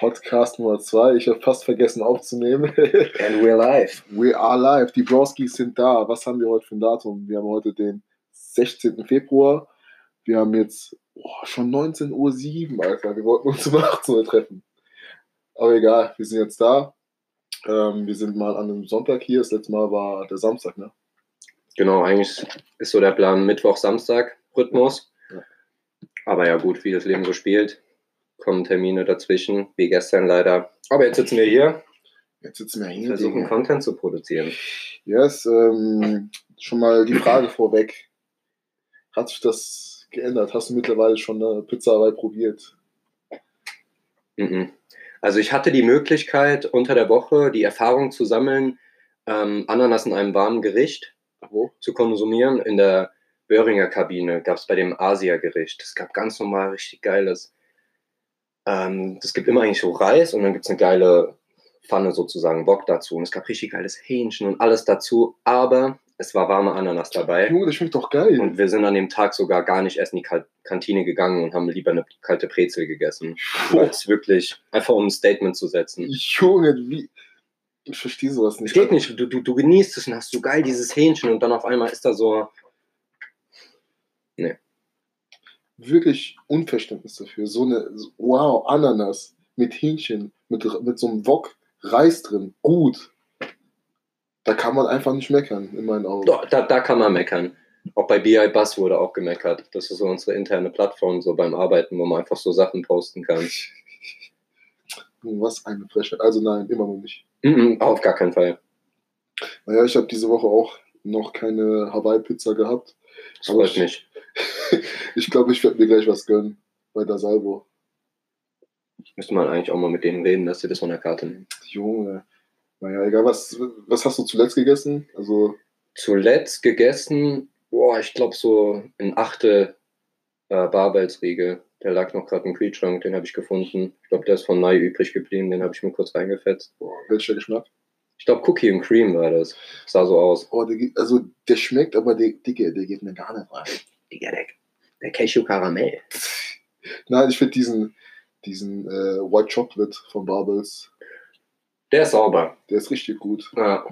Podcast Nummer 2. Ich habe fast vergessen aufzunehmen. And we're live. We are live. Die Broskis sind da. Was haben wir heute für ein Datum? Wir haben heute den 16. Februar. Wir haben jetzt oh, schon 19.07 Uhr, Alter. Wir wollten uns um 18 Uhr treffen. Aber egal, wir sind jetzt da. Ähm, wir sind mal an einem Sonntag hier. Das letzte Mal war der Samstag, ne? Genau, eigentlich ist so der Plan Mittwoch-Samstag-Rhythmus. Aber ja, gut, wie das Leben so spielt, kommen Termine dazwischen, wie gestern leider. Aber jetzt sitzen wir hier, Jetzt sitzen wir hier. versuchen. Content zu produzieren. Yes, ähm, schon mal die Frage vorweg. Hat sich das geändert? Hast du mittlerweile schon eine Pizza probiert? Mhm. Also ich hatte die Möglichkeit, unter der Woche die Erfahrung zu sammeln, ähm, Ananas in einem warmen Gericht Wo? zu konsumieren. In der Böhringer Kabine gab es bei dem Asia-Gericht. Es gab ganz normal richtig geiles. Ähm, es gibt immer eigentlich so Reis und dann gibt es eine geile Pfanne sozusagen, Bock dazu. Und es gab richtig geiles Hähnchen und alles dazu. Aber es war warme Ananas dabei. Junge, das schmeckt doch geil. Und wir sind an dem Tag sogar gar nicht erst in die Kantine gegangen und haben lieber eine kalte Brezel gegessen. Es wirklich, einfach um ein Statement zu setzen. Junge, wie. Ich verstehe sowas nicht. geht nicht, du, du, du genießt es und hast so geil dieses Hähnchen und dann auf einmal ist da so, Wirklich Unverständnis dafür. So eine, wow, Ananas mit Hähnchen, mit, mit so einem Wok Reis drin. Gut. Da kann man einfach nicht meckern, in meinen Augen. da, da, da kann man meckern. Auch bei BI Bus wurde auch gemeckert. Das ist so unsere interne Plattform, so beim Arbeiten, wo man einfach so Sachen posten kann. Was eine Frechheit. Also nein, immer noch nicht. Mhm, auf gar keinen Fall. Naja, ich habe diese Woche auch noch keine Hawaii-Pizza gehabt. Das Aber freut ich- mich. Ich glaube, ich werde mir gleich was gönnen bei der Salvo. Müsste man eigentlich auch mal mit denen reden, dass sie das von der Karte nehmen. Junge. Naja, egal, was, was hast du zuletzt gegessen? Also, Zuletzt gegessen, boah, ich glaube so ein Achte äh, Barbells-Riegel. Der lag noch gerade im Kühlschrank, den habe ich gefunden. Ich glaube, der ist von Mai übrig geblieben, den habe ich mir kurz reingefetzt. boah, welcher Geschmack? Ich glaube, Cookie and Cream war das. Sah so aus. Oh, der, also, der schmeckt, aber der, Dicke, der geht mir gar nicht rein. Digga, der, der Cashew Karamell. Nein, ich finde diesen, diesen äh, White Chocolate von Barbels, Der ist sauber. der ist richtig gut. Ja.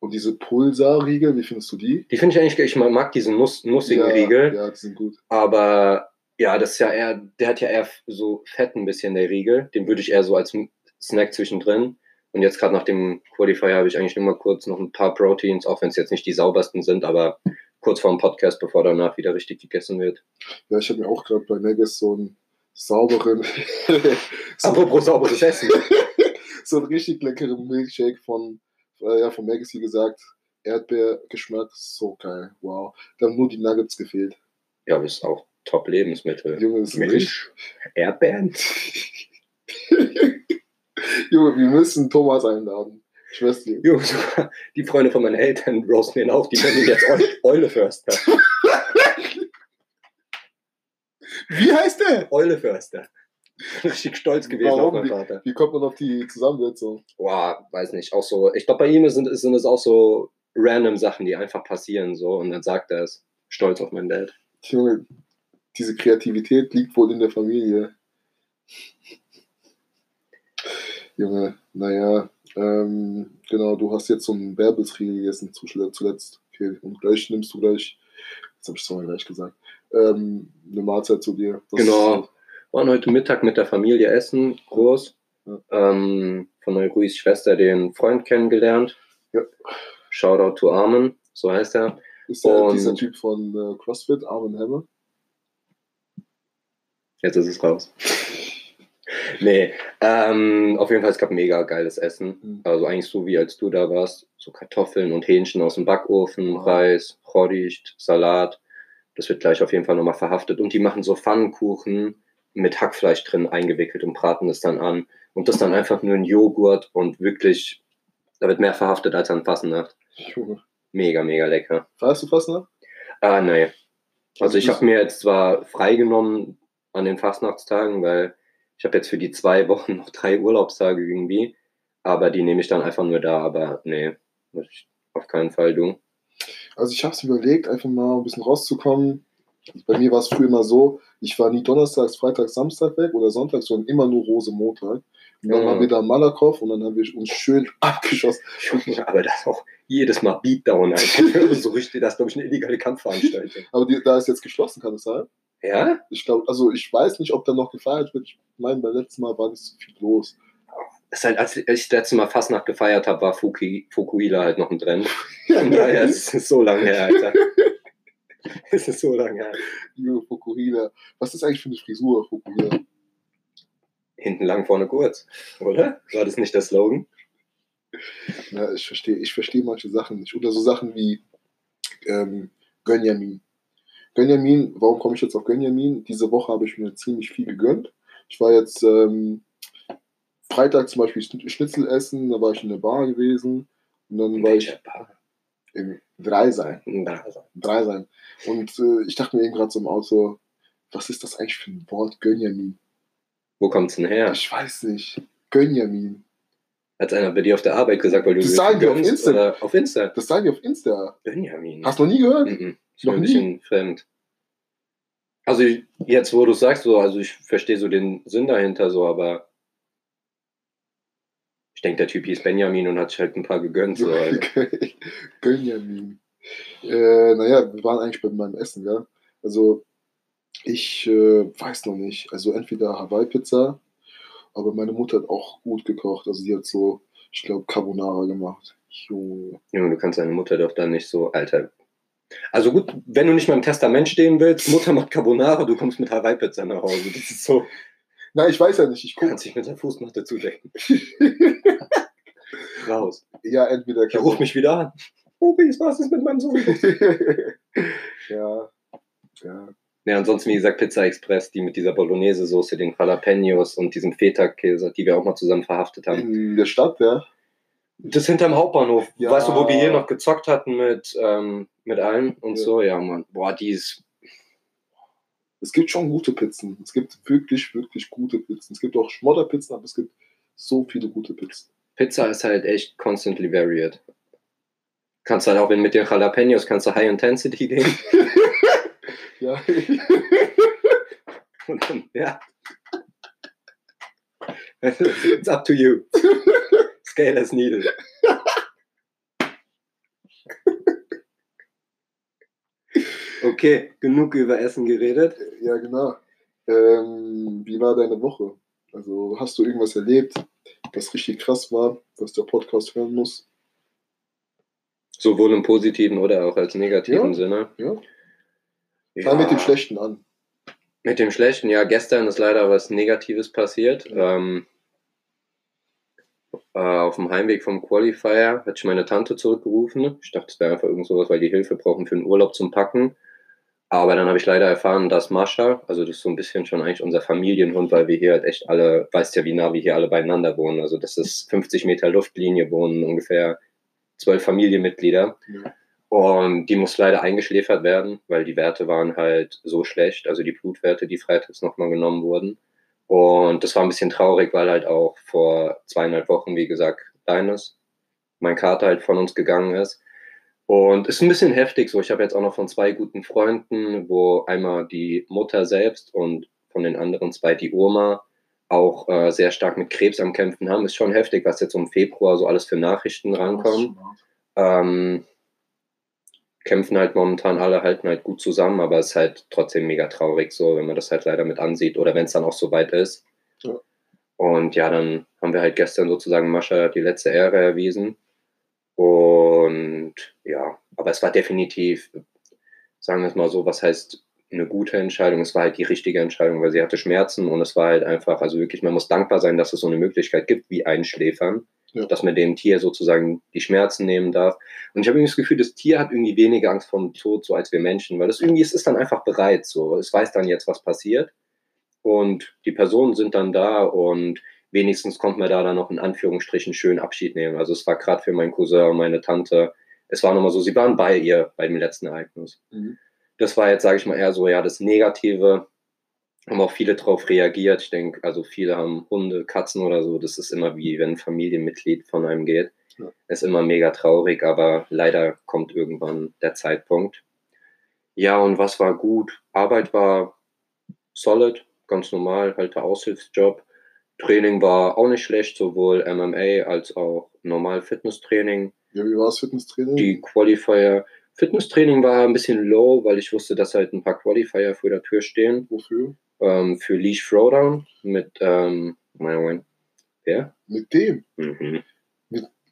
Und diese Pulsar-Riegel, wie findest du die? Die finde ich eigentlich, ich mag diesen Nuss, nussigen ja, Riegel. Ja, die sind gut. Aber ja, das ist ja eher, der hat ja eher so fett ein bisschen, der Riegel. Den würde ich eher so als Snack zwischendrin. Und jetzt gerade nach dem Qualifier habe ich eigentlich nur mal kurz noch ein paar Proteins, auch wenn es jetzt nicht die saubersten sind, aber kurz vor dem Podcast, bevor danach wieder richtig gegessen wird. Ja, ich habe mir auch gerade bei Neggis so einen sauberen, so, Apropos sauberes Essen. so einen richtig leckeren Milkshake von, äh, ja, von Maggis, wie gesagt. Erdbeergeschmack, so geil. Wow. Da haben nur die Nuggets gefehlt. Ja, das ist auch Top-Lebensmittel. Junge, ist Milch, Erdbeeren. Junge, wir müssen Thomas einladen. Ich schwör's dir. Jo, die Freunde von meinen Eltern roasten ihn auch, die nennen ihn jetzt Eu- Euleförster. Wie heißt der? Euleförster. Richtig stolz gewesen Warum? auf meinen Vater. Wie kommt man auf die Zusammensetzung? Boah, weiß nicht, auch so, ich glaube bei ihm sind, sind es auch so random Sachen, die einfach passieren so und dann sagt er es. Stolz auf meinen Dad. Junge, diese Kreativität liegt wohl in der Familie. Junge, naja, ähm, genau, du hast jetzt so einen Bärbelsriegel gegessen zuletzt. Okay, und gleich nimmst du gleich, jetzt habe ich es mal gleich gesagt, ähm, eine Mahlzeit zu dir. Was- Genau. Waren heute Mittag mit der Familie essen, groß. Ja. Ähm, von Ruis Schwester den Freund kennengelernt. Ja. Shoutout to Armin, so heißt er. Ist der, Und- dieser Typ von äh, CrossFit, Armin Hammer? Jetzt ist es raus. Nee, ähm, auf jeden Fall, es gab mega geiles Essen. Mhm. Also eigentlich so wie als du da warst. So Kartoffeln und Hähnchen aus dem Backofen, Wow. Reis, Choricht, Salat. Das wird gleich auf jeden Fall nochmal verhaftet. Und die machen so Pfannkuchen mit Hackfleisch drin eingewickelt und braten das dann an. Und das dann einfach nur in Joghurt und wirklich, da wird mehr verhaftet als an Fasnacht. Mega, mega lecker. Weißt du fast noch? Ah, nee. Also ich das- habe mir jetzt zwar freigenommen an den Fastnachtstagen, weil ich habe jetzt für die zwei Wochen noch drei Urlaubstage irgendwie, aber die nehme ich dann einfach nur da, aber nee, auf keinen Fall du. Also ich habe es überlegt, einfach mal ein bisschen rauszukommen. Bei mir war es früher immer so, ich war nie donnerstags, freitags, Samstag weg oder sonntags, sondern immer nur Rose Montag. Und dann Ja. waren wir da in Malakow und dann haben wir uns schön abgeschossen. Aber das auch jedes Mal Beatdown, so richtig, das ist, glaube ich, eine illegale Kampfveranstaltung. Aber die, da ist jetzt geschlossen, kann es sein? Ja? Ich glaube, also ich weiß nicht, ob da noch gefeiert wird. Ich meine, beim letzten Mal war nicht so viel los. Ist halt, als ich das letzte Mal Fastnacht gefeiert habe, war Fuki, Fukuila halt noch ein Trend. Von daher, es ist so lange her, Alter. Es ist so lange her. Junge, Fukuhila. Was ist eigentlich für eine Frisur, Fukuhila? Hinten lang, vorne kurz, oder? War das nicht der Slogan? Ja, ich verstehe ich versteh manche Sachen nicht. Oder so Sachen wie ähm, Gönjamin. Gönjamin, warum komme ich jetzt auf Gönjamin? Diese Woche habe ich mir ziemlich viel gegönnt. Ich war jetzt ähm, Freitag zum Beispiel Schn- Schnitzel essen, da war ich in der Bar gewesen. Und dann war ich Bar? im Dreisein. Also, Dreisein. Und äh, ich dachte mir eben gerade so im Auto, was ist das eigentlich für ein Wort, Gönjamin? Wo kommt's denn her? Ich weiß nicht. Gönjamin. Hat einer bei dir auf der Arbeit gesagt, weil du Das sagen die auf Insta. Auf Insta. Das sagen die auf Insta. Benjamin. Hast du noch nie gehört? Mhm. Ist mir ein bisschen fremd. Also jetzt, wo du sagst, so, also ich verstehe so den Sinn dahinter, so, aber ich denke, der Typ hieß Benjamin und hat sich halt ein paar gegönnt. So, also. Gönjamin. Äh, naja, wir waren eigentlich bei meinem Essen, ja. Also, ich äh, weiß noch nicht. Also, entweder Hawaii-Pizza, aber meine Mutter hat auch gut gekocht. Also, sie hat so, ich glaube, Carbonara gemacht. Junge. Junge, du kannst deine Mutter doch dann nicht so, Alter. Also gut, wenn du nicht mal im Testament stehen willst, Mutter macht Carbonara, du kommst mit Hawaii-Pizza nach Hause. Das ist so, Nein, ich weiß ja nicht. Ich gucke. kannst dich mit der Fußmatte zudecken. Raus. ja, entweder Der ruft mich wieder an. Maurice, was ist mit meinem Sohn? ja. Ja. Ja, ansonsten, wie gesagt, Pizza Express, die mit dieser Bolognese-Soße, den Jalapenos und diesem Feta-Käse, die wir auch mal zusammen verhaftet haben. In der Stadt, ja. Das hinterm Hauptbahnhof. Ja. Weißt du, wo wir hier noch gezockt hatten mit, ähm, mit allen und Ja. so? Ja, Mann. Boah, die ist. Es gibt schon gute Pizzen. Es gibt wirklich, wirklich gute Pizzen. Es gibt auch Schmodderpizzen, aber es gibt so viele gute Pizzen. Pizza ist halt echt constantly varied. Kannst halt auch, wenn mit den Jalapenos, kannst du High Intensity gehen. Ja. Und dann, ja. It's up to you. Scale as needed. Okay, genug über Essen geredet. Ja, genau. Ähm, wie war deine Woche? Also hast du irgendwas erlebt, was richtig krass war, was der Podcast hören muss? Sowohl im positiven oder auch als negativen Ja. Sinne. Ja. Ja. Fang mit dem Schlechten an. Mit dem Schlechten, ja, gestern ist leider was Negatives passiert. Ähm, äh, auf dem Heimweg vom Qualifier hat ich meine Tante zurückgerufen. Ich dachte, es wäre einfach irgend sowas, weil die Hilfe brauchen für den Urlaub zum Packen. Aber dann habe ich leider erfahren, dass Mascha, also das ist so ein bisschen schon eigentlich unser Familienhund, weil wir hier halt echt alle, weißt ja, wie nah wir hier alle beieinander wohnen. Also das ist 50 Meter Luftlinie, wohnen ungefähr zwölf Familienmitglieder. Ja. Und die muss leider eingeschläfert werden, weil die Werte waren halt so schlecht, also die Blutwerte, die freitags nochmal genommen wurden. Und das war ein bisschen traurig, weil halt auch vor zweieinhalb Wochen, wie gesagt, deines, mein Kater halt von uns gegangen ist. Und ist ein bisschen heftig so. Ich habe jetzt auch noch von zwei guten Freunden, wo einmal die Mutter selbst und von den anderen zwei die Oma auch äh, sehr stark mit Krebs am Kämpfen haben. Ist schon heftig, was jetzt um Februar so alles für Nachrichten rankommen ähm, kämpfen halt momentan alle, halten halt gut zusammen, aber es ist halt trotzdem mega traurig, so, wenn man das halt leider mit ansieht oder wenn es dann auch so weit ist. Ja. Und ja, dann haben wir halt gestern sozusagen Mascha die letzte Ehre erwiesen. Und ja, aber es war definitiv, sagen wir es mal so, was heißt eine gute Entscheidung? Es war halt die richtige Entscheidung, weil sie hatte Schmerzen und es war halt einfach, also wirklich, man muss dankbar sein, dass es so eine Möglichkeit gibt wie Einschläfern, Ja. dass man dem Tier sozusagen die Schmerzen nehmen darf. Und ich habe irgendwie das Gefühl, das Tier hat irgendwie weniger Angst vor dem Tod, so als wir Menschen, weil das irgendwie, es ist dann einfach bereit, so. Es weiß dann jetzt, was passiert. Und die Personen sind dann da und wenigstens konnte man da dann noch in Anführungsstrichen schön Abschied nehmen. Also es war gerade für meinen Cousin und meine Tante, es war nochmal so, sie waren bei ihr bei dem letzten Ereignis. Mhm. Das war jetzt, sage ich mal, eher so, ja, das Negative. Haben auch viele drauf reagiert. Ich denke, also viele haben Hunde, Katzen oder so. Das ist immer wie, wenn ein Familienmitglied von einem geht. Ja. Ist immer mega traurig, aber leider kommt irgendwann der Zeitpunkt. Ja, und was war gut? Arbeit war solid, ganz normal, halt der Aushilfsjob. Training war auch nicht schlecht, sowohl MMA als auch normal Fitnesstraining. Ja, wie war das Fitnesstraining? Die Qualifier. Fitnesstraining war ein bisschen low, weil ich wusste, dass halt ein paar Qualifier vor der Tür stehen. Wofür? Ähm, für Leash Throwdown mit, ähm, mein Wer? Mit dem? Mhm.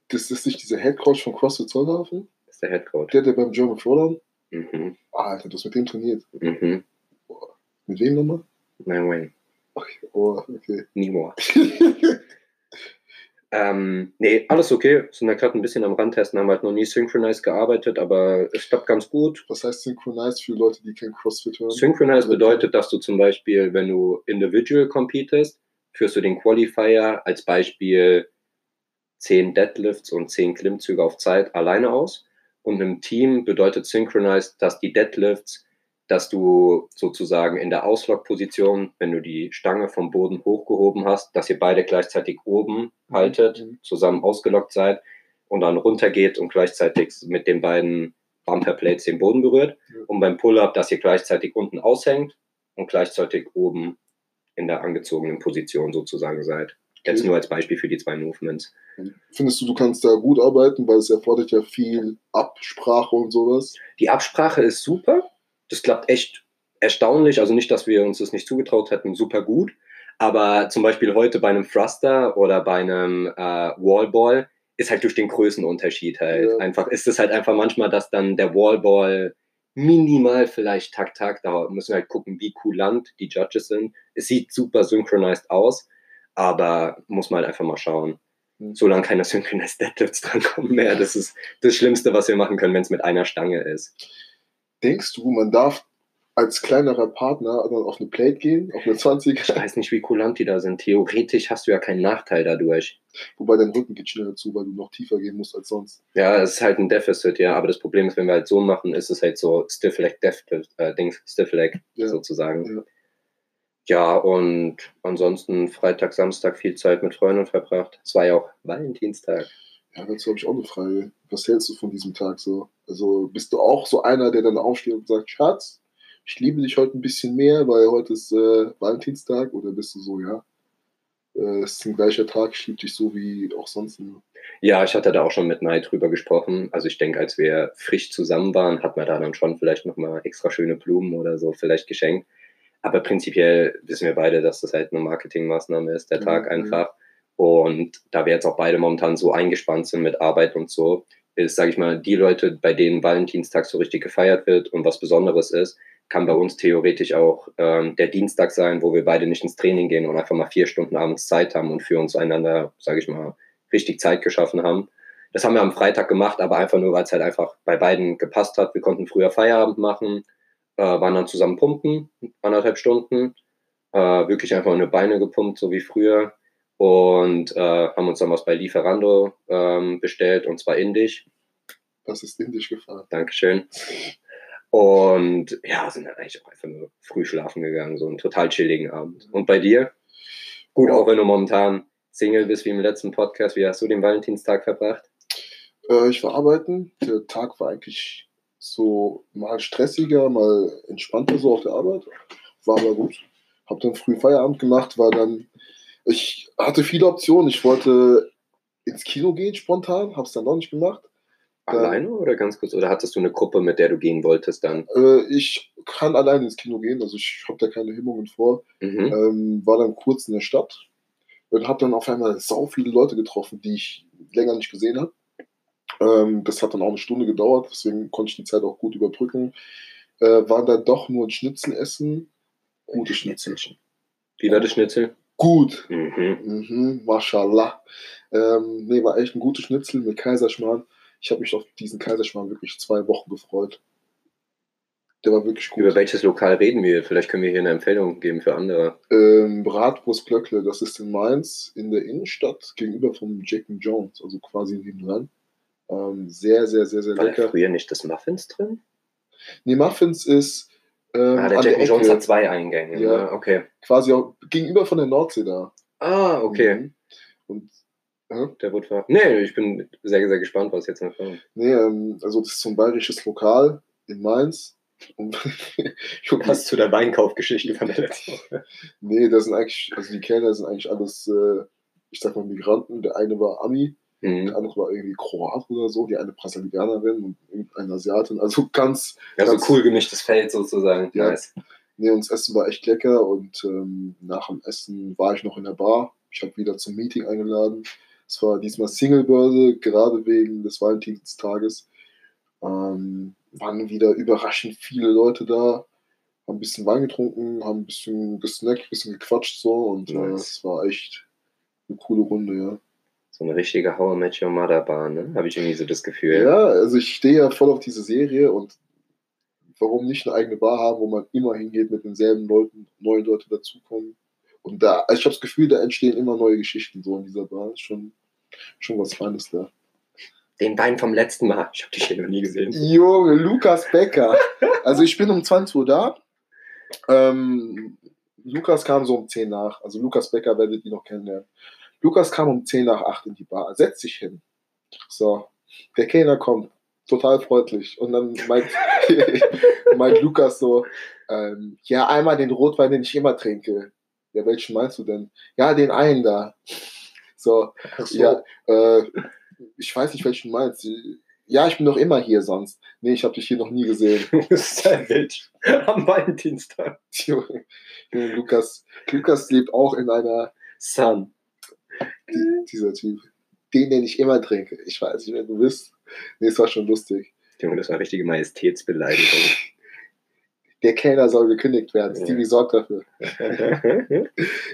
Das ist nicht dieser Headcoach von CrossFit Zollhafen? Das ist der Headcoach. Der, der beim German Throwdown? Mhm. Ah, Alter, du hast mit dem trainiert. Mhm. Mit wem nochmal? Mein Wayne. Okay. Oh, okay. Nimo. Ähm, nee, alles okay. Sind da gerade ein bisschen am Randtesten, haben halt noch nie synchronized gearbeitet, aber es klappt ganz gut. Was heißt Synchronized für Leute, die kein CrossFit hören? Synchronized bedeutet, dass du zum Beispiel, wenn du individual competest, führst du den Qualifier als Beispiel 10 Deadlifts und 10 Klimmzüge auf Zeit alleine aus. Und im Team bedeutet Synchronized, dass die Deadlifts dass du sozusagen in der Auslog-Position, wenn du die Stange vom Boden hochgehoben hast, dass ihr beide gleichzeitig oben Mhm. haltet, Mhm. zusammen ausgelockt seid und dann runtergeht und gleichzeitig mit den beiden Bumper Plates den Boden berührt. Ja. Und beim Pull-Up, dass ihr gleichzeitig unten aushängt und gleichzeitig oben in der angezogenen Position sozusagen seid. Jetzt Okay. nur als Beispiel für die zwei Movements. Findest du, du kannst da gut arbeiten, weil es erfordert ja viel Absprache und sowas? Die Absprache ist super. Das klappt echt erstaunlich. Also nicht, dass wir uns das nicht zugetraut hätten, super gut. Aber zum Beispiel heute bei einem Thruster oder bei einem äh, Wallball ist halt durch den Größenunterschied halt. Ja. Einfach ist es halt einfach manchmal, dass dann der Wallball minimal vielleicht tak tak, da müssen wir halt gucken, wie kulant die Judges sind. Es sieht super synchronized aus, aber muss man halt einfach mal schauen. Mhm. Solange keine Synchronized Deadlifts drankommen mehr, das ist das Schlimmste, was wir machen können, wenn es mit einer Stange ist. Denkst du, man darf als kleinerer Partner dann auf eine Plate gehen, auf eine 20 Ich weiß nicht, wie kulant die da sind. Theoretisch hast du ja keinen Nachteil dadurch. Wobei dein Rücken geht schneller zu, weil du noch tiefer gehen musst als sonst. Ja, es ist halt ein Deficit, ja. Aber das Problem ist, wenn wir halt so machen, ist es halt so Stiff Leg Deficit, äh, Dings, Stiff Leg Ja. sozusagen. Ja. Ja, und ansonsten Freitag, Samstag viel Zeit mit Freunden verbracht. Es war ja auch Valentinstag. Ja, dazu habe ich auch eine Frage. Was hältst du von diesem Tag so? Also bist du auch so einer, der dann aufsteht und sagt, Schatz, ich liebe dich heute ein bisschen mehr, weil heute ist äh, Valentinstag? Oder bist du so, ja, äh, es ist ein gleicher Tag, ich liebe dich so wie auch sonst immer? Ja, ich hatte da auch schon mit Mai drüber gesprochen. Also ich denke, als wir frisch zusammen waren, hat man da dann schon vielleicht nochmal extra schöne Blumen oder so vielleicht geschenkt. Aber prinzipiell wissen wir beide, dass das halt eine Marketingmaßnahme ist, der Mhm, Tag ja. Und da wir jetzt auch beide momentan so eingespannt sind mit Arbeit und so, ist, sage ich mal, die Leute, bei denen Valentinstag so richtig gefeiert wird und was Besonderes ist, kann bei uns theoretisch auch ähm, der Dienstag sein, wo wir beide nicht ins Training gehen und einfach mal vier Stunden abends Zeit haben und für uns einander, sage ich mal, richtig Zeit geschaffen haben. Das haben wir am Freitag gemacht, aber einfach nur, weil es halt einfach bei beiden gepasst hat. Wir konnten früher Feierabend machen, äh, waren dann zusammen pumpen, anderthalb Stunden, äh, wirklich einfach eine Beine gepumpt, so wie früher. Und äh, haben uns dann was bei Lieferando ähm, bestellt, und zwar indisch. Das ist indisch gefahren. Dankeschön. Und ja, sind dann eigentlich auch einfach nur früh schlafen gegangen, so einen total chilligen Abend. Und bei dir? Gut, auch wenn du momentan Single bist wie im letzten Podcast, wie hast du den Valentinstag verbracht? Äh, ich war arbeiten. Der Tag war eigentlich so mal stressiger, mal entspannter so auf der Arbeit. War aber gut. Hab dann früh Feierabend gemacht, war dann. Ich hatte viele Optionen. Ich wollte ins Kino gehen spontan, hab's dann noch nicht gemacht. Alleine oder ganz kurz? Oder hattest du eine Gruppe, mit der du gehen wolltest dann? Äh, ich kann alleine ins Kino gehen, also ich habe da keine Hemmungen vor. Mhm. Ähm, war dann kurz in der Stadt und habe dann auf einmal sau viele Leute getroffen, die ich länger nicht gesehen habe. Ähm, das hat dann auch eine Stunde gedauert, deswegen konnte ich die Zeit auch gut überbrücken. Äh, waren dann doch nur ein Schnitzel essen. Gute Schnitzel. Wie war das Schnitzel? Gut. Mhm. Mhm, mashallah. Ähm, nee, war echt ein gutes Schnitzel mit Kaiserschmarrn. Ich habe mich auf diesen Kaiserschmarrn wirklich zwei Wochen gefreut. Der war wirklich gut. Über welches Lokal reden wir? Vielleicht können wir hier eine Empfehlung geben für andere. Ähm, Bratwurst Glöckle, das ist in Mainz in der Innenstadt gegenüber vom Jack and Jones, also quasi nebenan. Ähm, sehr, sehr, sehr, sehr War da lecker. früher nicht das Muffins drin? Nee, Muffins ist ähm, ah, der Jack Jones Ecke, hat zwei Eingänge. Ja. ne? Okay. quasi auch gegenüber von der Nordsee da. Ah, okay. Mhm. Und ja, Der wird ver Nee, ich bin sehr, sehr gespannt, was jetzt noch kommt. nee, ähm, also das ist so ein bayerisches Lokal in Mainz. Und Was zu der Weinkaufgeschichte von der letzten Woche. nee, das sind eigentlich, also die Kellner sind eigentlich alles, äh, ich sag mal, Migranten. Der eine war Ami, Mhm. der andere war irgendwie Kroat oder so, die eine Brasilianerin und irgendeine Asiatin. Also ganz, Also ganz cool gemischtes Feld sozusagen. Ja. Nice. Nee, und das Essen war echt lecker und ähm, nach dem Essen war ich noch in der Bar. Ich habe wieder zum Meeting eingeladen. Es war diesmal Singlebörse, gerade wegen des Valentinstages. Ähm, waren wieder überraschend viele Leute da, haben ein bisschen Wein getrunken, haben ein bisschen gesnackt, ein bisschen gequatscht so und äh, Nice. es war echt eine coole Runde, ja. So eine richtige How I Met Your Mother Bar, ne? Habe ich irgendwie so das Gefühl. Ja, also ich stehe ja voll auf diese Serie und warum nicht eine eigene Bar haben, wo man immer hingeht mit denselben Leuten, neue Leute dazukommen. Und da, also ich habe das Gefühl, da entstehen immer neue Geschichten so in dieser Bar. Ist schon, schon was Feines da. Den Wein vom letzten Mal. Ich habe dich hier noch nie gesehen. Junge, Lukas Becker. Also ich bin um 20 Uhr da. Ähm, Lukas kam so um 10 nach. Also Lukas Becker werdet ihr noch kennenlernen. Lukas kam um 10 nach 8 in die Bar. Setzt sich hin. So, der Kellner kommt. Total freundlich. Und dann meint, meint Lukas so, ähm, ja, einmal den Rotwein, den ich immer trinke. Ja, welchen meinst du denn? Ja, den einen da. So, so. ja, äh, ich weiß nicht, welchen du meinst. Ja, ich bin doch immer hier sonst. Nee, ich habe dich hier noch nie gesehen. Savage. Am Valentinstag. Lukas, Lukas lebt auch in einer, Sun. Die, dieser Typ. Den, den ich immer trinke. Ich weiß nicht, wer du bist. Nee, es war schon lustig. Junge, das war eine richtige Majestätsbeleidigung. Der Kellner soll gekündigt werden. Ja. Stevie sorgt dafür.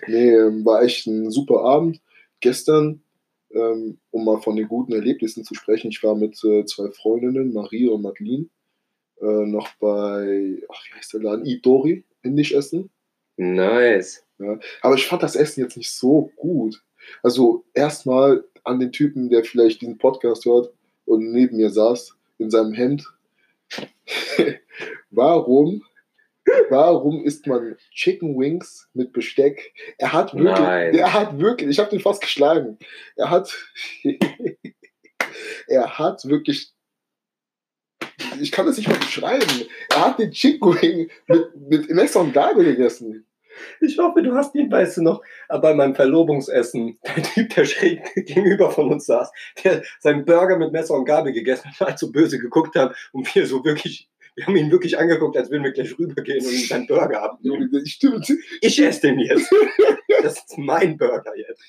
Nee, ähm, war echt ein super Abend. Gestern, ähm, um mal von den guten Erlebnissen zu sprechen, ich war mit äh, zwei Freundinnen, Marie und Madeline, äh, noch bei, ach, wie heißt der Laden? Idori, indisch essen. nice. Aber ich fand das Essen jetzt nicht so gut. Also erstmal an den Typen, der vielleicht diesen Podcast hört und neben mir saß, in seinem Hemd. warum, warum isst man Chicken Wings mit Besteck? Er hat wirklich, Nein. er hat wirklich, ich habe den fast geschlagen. Er hat, er hat wirklich, ich kann das nicht mal beschreiben. Er hat den Chicken Wing mit, mit Messer und Gabel gegessen. Ich hoffe, du hast ihn, weißt du noch, bei meinem Verlobungsessen, der Typ, der schräg gegenüber von uns saß, der seinen Burger mit Messer und Gabel gegessen hat, halt so böse geguckt haben und wir so wirklich, wir haben ihn wirklich angeguckt, als würden wir gleich rübergehen und ihm seinen Burger abnehmen. Stimmt. Ich esse den jetzt. Das ist mein Burger jetzt.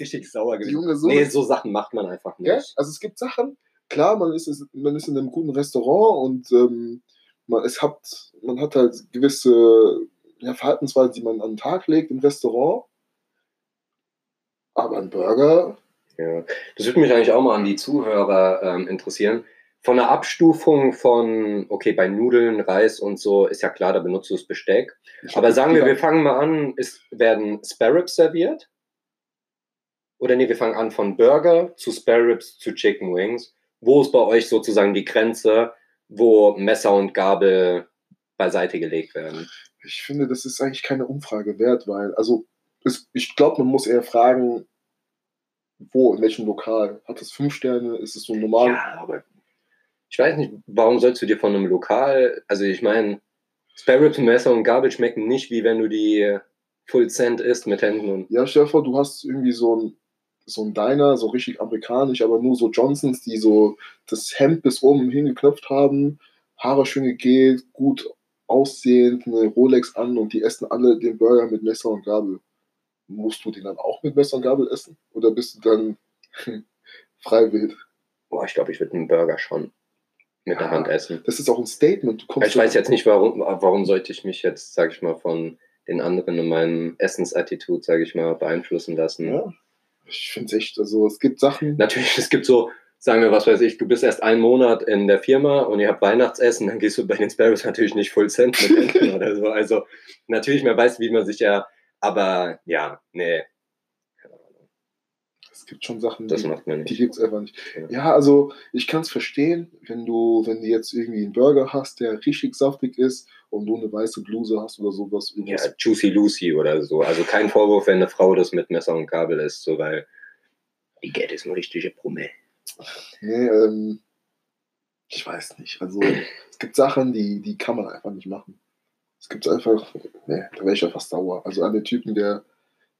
Richtig sauer gewesen. Junge, so. Nee, so Sachen macht man einfach nicht. Ja, also es gibt Sachen, klar, man ist, man ist in einem guten Restaurant und ähm, man, es hat, man hat halt gewisse ja, Verhaltensweisen, die man an den Tag legt im Restaurant. Aber ein Burger, Ja. Das würde mich eigentlich auch mal an die Zuhörer ähm, interessieren. Von der Abstufung von, okay, bei Nudeln, Reis und so ist ja klar, da benutzt du das Besteck. ich Aber sagen wir, wir fangen mal an, ist, werden Spare Ribs serviert? Oder nee, wir fangen an von Burger zu Spare Ribs zu Chicken Wings. Wo ist bei euch sozusagen die Grenze, wo Messer und Gabel beiseite gelegt werden? Ich finde, das ist eigentlich keine Umfrage wert, weil, also es, ich glaube, man muss eher fragen, wo, in welchem Lokal. Hat es fünf Sterne? Ist es so normal? Ja, aber ich weiß nicht, warum sollst du dir von einem Lokal, also ich meine, Spare Ribs, Messer und Gabel schmecken nicht, wie wenn du die Full Cent isst mit Händen und. Ja, stell dir vor, du hast irgendwie so ein, so ein Diner, so richtig amerikanisch, aber nur so Johnsons, die so das Hemd bis oben hingeknöpft haben, Haare schön gegelt, gut aussehend, eine Rolex an und die essen alle den Burger mit Messer und Gabel. Musst du den dann auch mit Messer und Gabel essen? Oder bist du dann freiwillig? Boah, ich glaube, ich würde einen Burger schon mit der Ja. Hand essen. Das ist auch ein Statement. Ich weiß jetzt nicht, warum, warum sollte ich mich jetzt, sag ich mal, von den anderen in meinem Essensattitude, sag ich mal, beeinflussen lassen. Ja, ich finde es echt, also es gibt Sachen, Natürlich, es gibt so, sagen wir, was weiß ich, du bist erst einen Monat in der Firma und ihr habt Weihnachtsessen, dann gehst du bei den Sparrows natürlich nicht Full Cent mit Händen oder so. Also natürlich, man weiß, wie man sich ja, aber ja, nee, keine Ahnung, es gibt schon Sachen, das die, macht man die gibt es einfach nicht. Ja. Ja, also ich kann es verstehen, wenn du, wenn du jetzt irgendwie einen Burger hast, der richtig saftig ist und du eine weiße Bluse hast oder sowas. Ja. Juicy Lucy oder so. Also kein Vorwurf, wenn eine Frau das mit Messer und Gabel isst, so weil die Geld ist eine richtige Brumme. Nee, ähm, Ich weiß nicht. Also es gibt Sachen, die, die kann man einfach nicht machen. Es gibt einfach, ne, da wäre ich einfach sauer. Also an den Typen, der,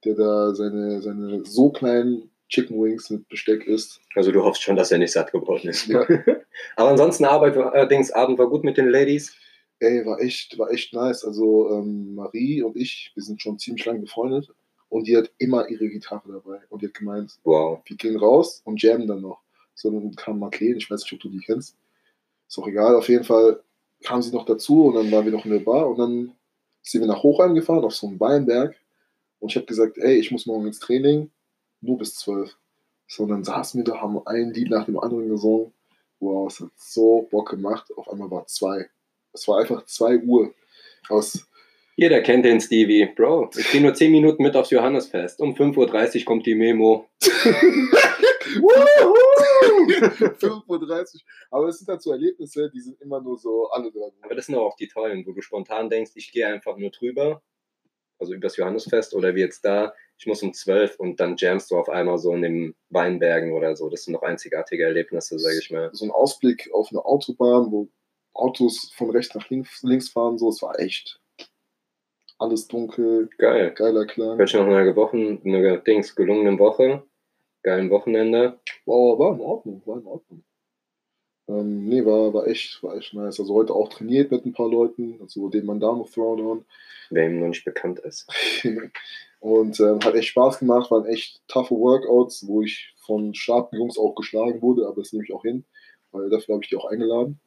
der da seine, seine so kleinen Chicken Wings mit Besteck isst. Also du hoffst schon, dass er nicht satt geworden ist. Ja. Aber ansonsten Arbeit, allerdings Abend war gut mit den Ladies. Ey, war echt, war echt nice. Also ähm, Marie und ich, wir sind schon ziemlich lang befreundet und die hat immer ihre Gitarre dabei. Und die hat gemeint, Wow. wir gehen raus und jammen dann noch. So, dann kam Marlene, ich weiß nicht, ob du die kennst. Ist auch egal, auf jeden Fall kam sie noch dazu und dann waren wir noch in der Bar und dann sind wir nach Hochheim gefahren, auf so einen Weinberg. Und ich habe gesagt, ey, ich muss morgen ins Training, nur bis zwölf. So, und dann saßen wir da, haben ein Lied nach dem anderen gesungen. Wow, es hat so Bock gemacht. Auf einmal war zwei. Es war einfach zwei Uhr. Aus, Jeder kennt den Stevie. Bro, ich gehe nur 10 Minuten mit aufs Johannesfest. Um 5.30 Uhr kommt die Memo. 5.30 Uhr. Aber es sind halt so Erlebnisse, die sind immer nur so alle dran. Aber das sind auch die tollen, wo du spontan denkst, ich gehe einfach nur drüber. Also übers Johannesfest oder wie jetzt da. Ich muss um 12 und dann jamst du auf einmal so in den Weinbergen oder so. Das sind noch einzigartige Erlebnisse, sage ich mal. So ein Ausblick auf eine Autobahn, wo Autos von rechts nach links, links fahren, so, es war echt alles dunkel, Geil. geiler Ich Klang. wünsche noch eine Woche, eine Dings, gelungenen Woche. Geilen Wochenende. Wow, war in Ordnung, war in Ordnung. Ähm, nee, war, war echt, war echt nice. Also heute auch trainiert mit ein paar Leuten, also den Mandamo Throwdown. Wer ihm noch nicht bekannt ist. Und ähm, hat echt Spaß gemacht, waren echt toughe Workouts, wo ich von starken Jungs auch geschlagen wurde, aber das nehme ich auch hin, weil dafür habe ich die auch eingeladen.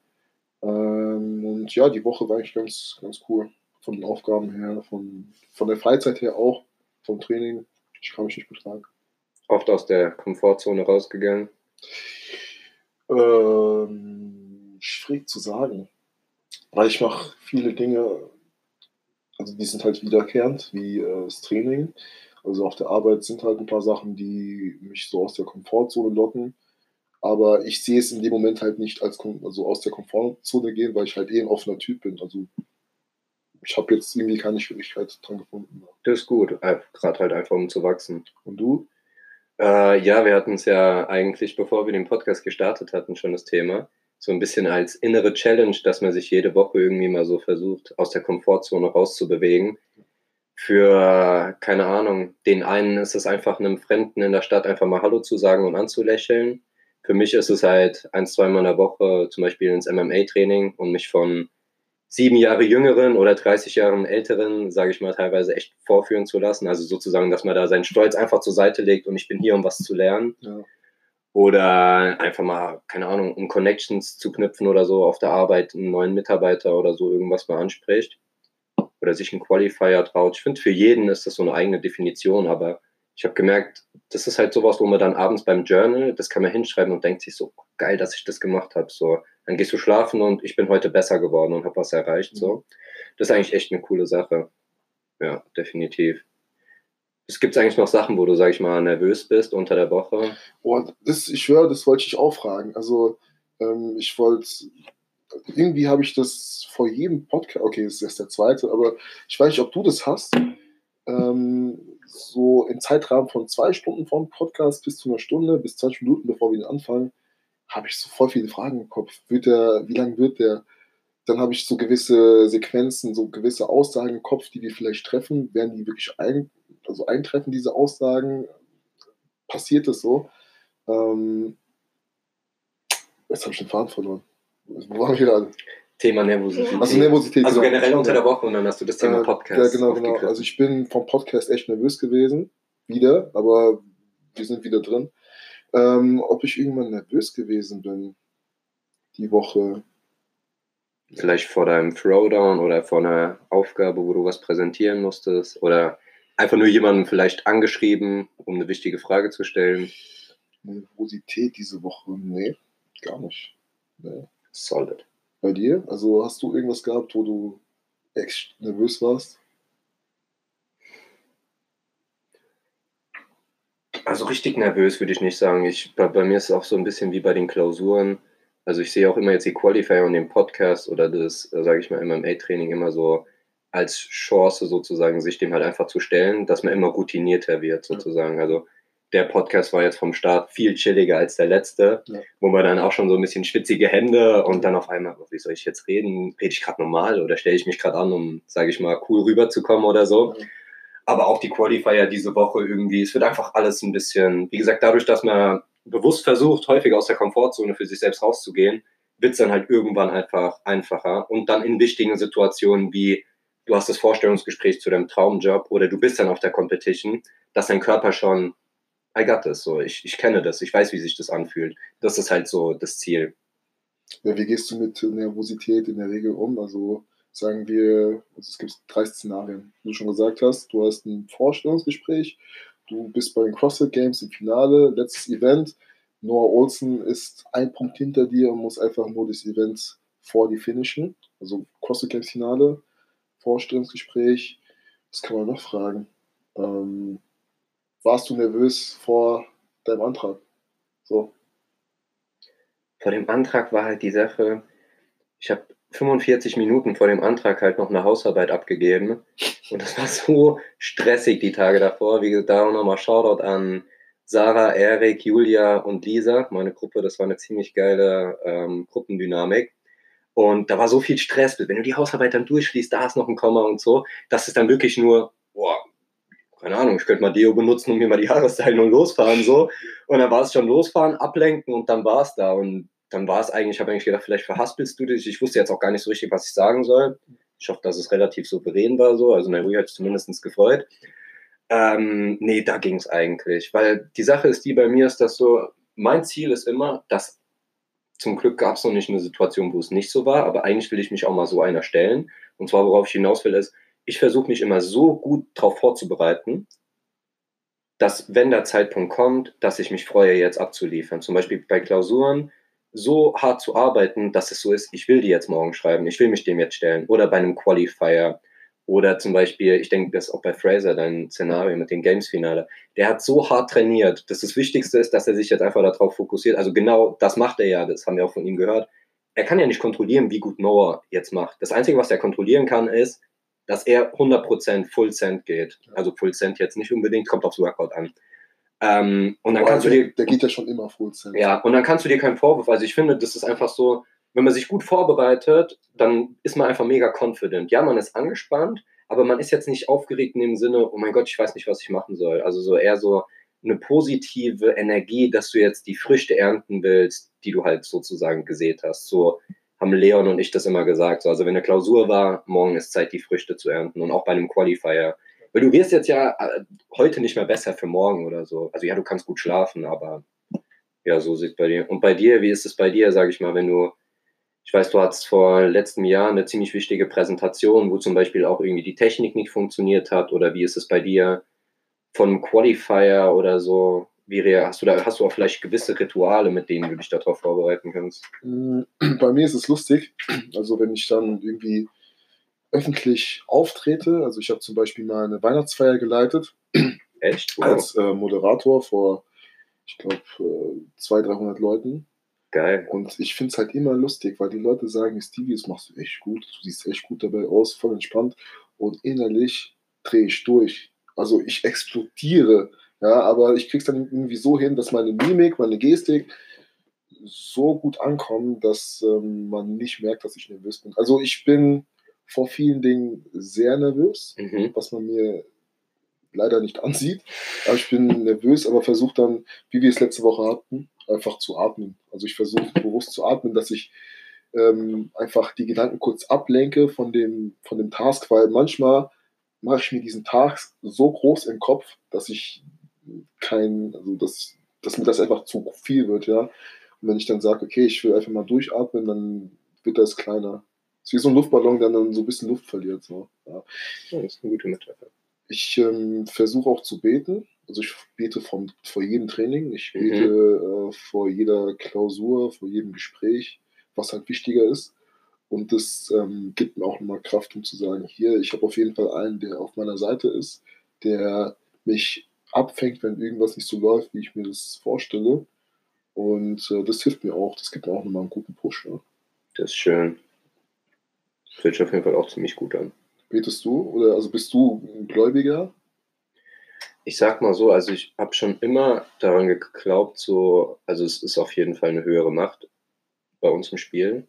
Ähm, und ja, die Woche war eigentlich ganz, ganz cool. Von den Aufgaben her, von, von der Freizeit her auch, vom Training. Ich kann mich nicht betragen. Oft aus der Komfortzone rausgegangen. Ähm, schwierig zu sagen. Weil ich mache viele Dinge, also die sind halt wiederkehrend, wie äh, das Training. Also auf der Arbeit sind halt ein paar Sachen, die mich so aus der Komfortzone locken. Aber ich sehe es in dem Moment halt nicht als also aus der Komfortzone gehen, weil ich halt eh ein offener Typ bin. Also ich habe jetzt irgendwie keine Schwierigkeit dran gefunden. Das ist gut. Gerade halt einfach, um zu wachsen. Und du? Äh, ja, wir hatten es ja eigentlich, bevor wir den Podcast gestartet hatten, schon das Thema. So ein bisschen als innere Challenge, dass man sich jede Woche irgendwie mal so versucht, aus der Komfortzone rauszubewegen. Für, keine Ahnung, den einen ist es einfach einem Fremden in der Stadt einfach mal Hallo zu sagen und anzulächeln. Für mich ist es halt ein, zweimal in der Woche zum Beispiel ins MMA-Training und mich von sieben Jahre jüngeren oder 30 Jahren älteren, sage ich mal, teilweise echt vorführen zu lassen. Also sozusagen, dass man da seinen Stolz einfach zur Seite legt und ich bin hier, um was zu lernen. Ja. Oder einfach mal, keine Ahnung, um Connections zu knüpfen oder so auf der Arbeit einen neuen Mitarbeiter oder so irgendwas mal anspricht. Oder sich einen Qualifier traut. Ich finde, für jeden ist das so eine eigene Definition, aber ich habe gemerkt, das ist halt sowas, wo man dann abends beim Journal, das kann man hinschreiben und denkt sich so, geil, dass ich das gemacht habe. So, dann gehst du schlafen und ich bin heute besser geworden und habe was erreicht. So, das ist eigentlich echt eine coole Sache. Ja, definitiv. Es gibt eigentlich noch Sachen, wo du, sag ich mal, nervös bist unter der Woche. Oh, das, ich schwöre, das wollte ich auch fragen. Also, ähm, ich wollte, irgendwie habe ich das vor jedem Podcast, okay, das ist erst der zweite, aber ich weiß nicht, ob du das hast. Ähm, so im Zeitrahmen von zwei Stunden vom Podcast bis zu einer Stunde, bis 20 Minuten, bevor wir ihn anfangen, habe ich so voll viele Fragen im Kopf. Wird der, wie lang wird der? Dann habe ich so gewisse Sequenzen, so gewisse Aussagen im Kopf, die wir vielleicht treffen. Werden die wirklich ein, also eintreffen, diese Aussagen? Passiert das so? Ähm, jetzt habe ich den Faden verloren. Wo waren wir gerade? Thema Nervosität. Also Nervosität. Also genau. generell unter der Woche und dann hast du das Thema Äh, Podcast. Ja, genau, genau. Also ich bin vom Podcast echt nervös gewesen. Wieder, aber wir sind wieder drin. Ähm, ob ich irgendwann nervös gewesen bin, die Woche. Vielleicht vor deinem Throwdown oder vor einer Aufgabe, wo du was präsentieren musstest oder einfach nur jemanden vielleicht angeschrieben, um eine wichtige Frage zu stellen. Nervosität diese Woche? Nee, gar nicht. Nee. Solid. Bei dir? Also hast du irgendwas gehabt, wo du echt nervös warst? Also richtig nervös würde ich nicht sagen. Ich, bei, bei mir ist es auch so ein bisschen wie bei den Klausuren. Also ich sehe auch immer jetzt die Qualifier und den Podcast oder das, sage ich mal, MMA-Training immer so als Chance sozusagen, sich dem halt einfach zu stellen, dass man immer routinierter wird sozusagen. Also der Podcast war jetzt vom Start viel chilliger als der letzte, Ja. wo man dann auch schon so ein bisschen schwitzige Hände und dann auf einmal, oh, wie soll ich jetzt reden? Rede ich gerade normal oder stelle ich mich gerade an, um, sage ich mal, cool rüberzukommen oder so? Ja. Aber auch die Qualifier diese Woche irgendwie, es wird einfach alles ein bisschen, wie gesagt, dadurch, dass man bewusst versucht, häufig aus der Komfortzone für sich selbst rauszugehen, wird es dann halt irgendwann einfach einfacher. Und dann in wichtigen Situationen wie, du hast das Vorstellungsgespräch zu deinem Traumjob oder du bist dann auf der Competition, dass dein Körper schon, I got this, so, ich, ich kenne das, ich weiß, wie sich das anfühlt. Das ist halt so das Ziel. Ja, wie gehst du mit Nervosität in der Regel um? Also sagen wir, also es gibt drei Szenarien. Wie du schon gesagt hast, du hast ein Vorstellungsgespräch, du bist bei den CrossFit Games im Finale, letztes Event. Noah Olsen ist ein Punkt hinter dir und muss einfach nur das Event vor die finishen. Also CrossFit Games Finale, Vorstellungsgespräch. Was kann man noch fragen? Ähm, warst du nervös vor deinem Antrag? So. Vor dem Antrag war halt die Sache, ich habe 45 Minuten vor dem Antrag halt noch eine Hausarbeit abgegeben. Und das war so stressig die Tage davor. Wie gesagt, da auch nochmal Shoutout an Sarah, Erik, Julia und Lisa, meine Gruppe. Das war eine ziemlich geile ähm, Gruppendynamik. Und da war so viel Stress. Wenn du die Hausarbeit dann durchschließt, da ist noch ein Komma und so, dass es dann wirklich nur, boah, keine Ahnung, ich könnte mal Deo benutzen und mir mal die Haare stylen und losfahren so. Und dann war es schon losfahren, ablenken und dann war es da. Und dann war es eigentlich, ich habe eigentlich gedacht, vielleicht verhaspelst du dich. Ich wusste jetzt auch gar nicht so richtig, was ich sagen soll. Ich hoffe, dass es relativ souverän war so. Also Nairi hat sich zumindest gefreut. Ähm, nee, da ging es eigentlich. Weil die Sache ist die bei mir, ist das so, mein Ziel ist immer, dass zum Glück gab es noch nicht eine Situation, wo es nicht so war, aber eigentlich will ich mich auch mal so einer stellen. Und zwar, worauf ich hinaus will, ist, ich versuche mich immer so gut darauf vorzubereiten, dass, wenn der Zeitpunkt kommt, dass ich mich freue, jetzt abzuliefern. Zum Beispiel bei Klausuren so hart zu arbeiten, dass es so ist, ich will die jetzt morgen schreiben, ich will mich dem jetzt stellen. Oder bei einem Qualifier. Oder zum Beispiel, ich denke, das ist auch bei Fraser, dein Szenario mit dem Games-Finale. Der hat so hart trainiert, dass das Wichtigste ist, dass er sich jetzt einfach darauf fokussiert. Also genau das macht er ja, das haben wir auch von ihm gehört. Er kann ja nicht kontrollieren, wie gut Noah jetzt macht. Das Einzige, was er kontrollieren kann, ist, dass er 100% Full Cent geht. Also Full Cent jetzt nicht unbedingt, kommt aufs Workout an. Ähm, und dann Aber kannst du der, dir der geht ja schon immer Full Send. ja, und dann kannst du dir keinen Vorwurf, also ich finde, das ist einfach so, wenn man sich gut vorbereitet, dann ist man einfach mega confident. Ja, man ist angespannt, aber man ist jetzt nicht aufgeregt in dem Sinne, oh mein Gott, ich weiß nicht, was ich machen soll. Also so eher so eine positive Energie, dass du jetzt die Früchte ernten willst, die du halt sozusagen gesät hast. So haben Leon und ich das immer gesagt. So, also wenn eine Klausur war, morgen ist Zeit, die Früchte zu ernten und auch bei einem Qualifier. Weil du wirst jetzt ja äh, heute nicht mehr besser für morgen oder so. Also ja, du kannst gut schlafen, aber ja, so sieht bei dir. Und bei dir, wie ist es bei dir, sage ich mal, wenn du, ich weiß, du hattest vor letztem Jahr eine ziemlich wichtige Präsentation, wo zum Beispiel auch irgendwie die Technik nicht funktioniert hat, oder wie ist es bei dir von Qualifier oder so? Wie hast du da, hast du auch vielleicht gewisse Rituale, mit denen du dich darauf vorbereiten kannst? Mm, Bei mir ist es lustig. Also wenn ich dann irgendwie öffentlich auftrete, also ich habe zum Beispiel mal eine Weihnachtsfeier geleitet Echt? Wow. als äh, Moderator vor, ich glaube, äh, 200, 300 Leuten. Geil. Und ich finde es halt immer lustig, weil die Leute sagen, Stevie, das machst du echt gut, du siehst echt gut dabei aus, voll entspannt. Und innerlich drehe ich durch. Also ich explodiere. Ja, aber ich krieg's dann irgendwie so hin, dass meine Mimik, meine Gestik so gut ankommen, dass ähm, man nicht merkt, dass ich nervös bin. Also ich bin vor vielen Dingen sehr nervös, Mhm. was man mir leider nicht ansieht. Aber ich bin nervös, aber versuche dann, wie wir es letzte Woche hatten, einfach zu atmen. Also ich versuche bewusst zu atmen, dass ich ähm, einfach die Gedanken kurz ablenke von dem, von dem Task, weil manchmal mache ich mir diesen Task so groß im Kopf, dass ich kein, also dass, dass mir das einfach zu viel wird, ja. Und wenn ich dann sage, okay, ich will einfach mal durchatmen, dann wird das kleiner. Es ist wie so ein Luftballon, der dann so ein bisschen Luft verliert. So. Ja. Ja, das ist eine gute Metapher. Ich ähm, versuche auch zu beten. Also ich bete vom, vor jedem Training, ich Mhm. bete äh, vor jeder Klausur, vor jedem Gespräch, was halt wichtiger ist. Und das ähm, gibt mir auch nochmal Kraft, um zu sagen, hier, ich habe auf jeden Fall einen, der auf meiner Seite ist, der mich abfängt, wenn irgendwas nicht so läuft, wie ich mir das vorstelle. Und äh, das hilft mir auch, das gibt mir auch nochmal einen guten Push. Ja. Das ist schön. Hört sich auf jeden Fall auch ziemlich gut an. Betest du oder also bist du ein Gläubiger? ich sag mal so, also ich habe schon immer daran geglaubt, so, also es ist auf jeden Fall eine höhere Macht bei uns im Spiel,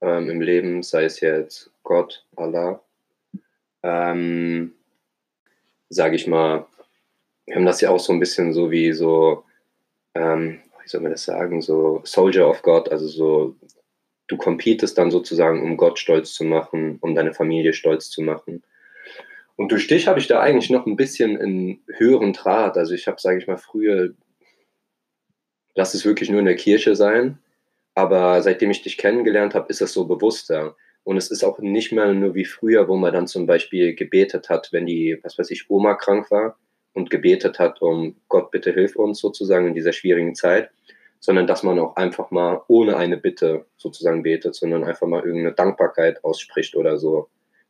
ähm, im Leben, sei es jetzt Gott, Allah. Ähm, sage ich mal, wir haben das ja auch so ein bisschen so wie so, ähm, wie soll man das sagen, so Soldier of God, also so, du competest dann sozusagen, um Gott stolz zu machen, um deine Familie stolz zu machen. Und durch dich habe ich da eigentlich noch ein bisschen einen höheren Draht. Also ich habe, sage ich mal, früher, lass es wirklich nur in der Kirche sein, aber seitdem ich dich kennengelernt habe, ist es so bewusster. Und es ist auch nicht mehr nur wie früher, wo man dann zum Beispiel gebetet hat, wenn die, was weiß ich, Oma krank war und gebetet hat, um Gott bitte hilf uns sozusagen in dieser schwierigen Zeit, sondern dass man auch einfach mal ohne eine Bitte sozusagen betet, sondern einfach mal irgendeine Dankbarkeit ausspricht oder so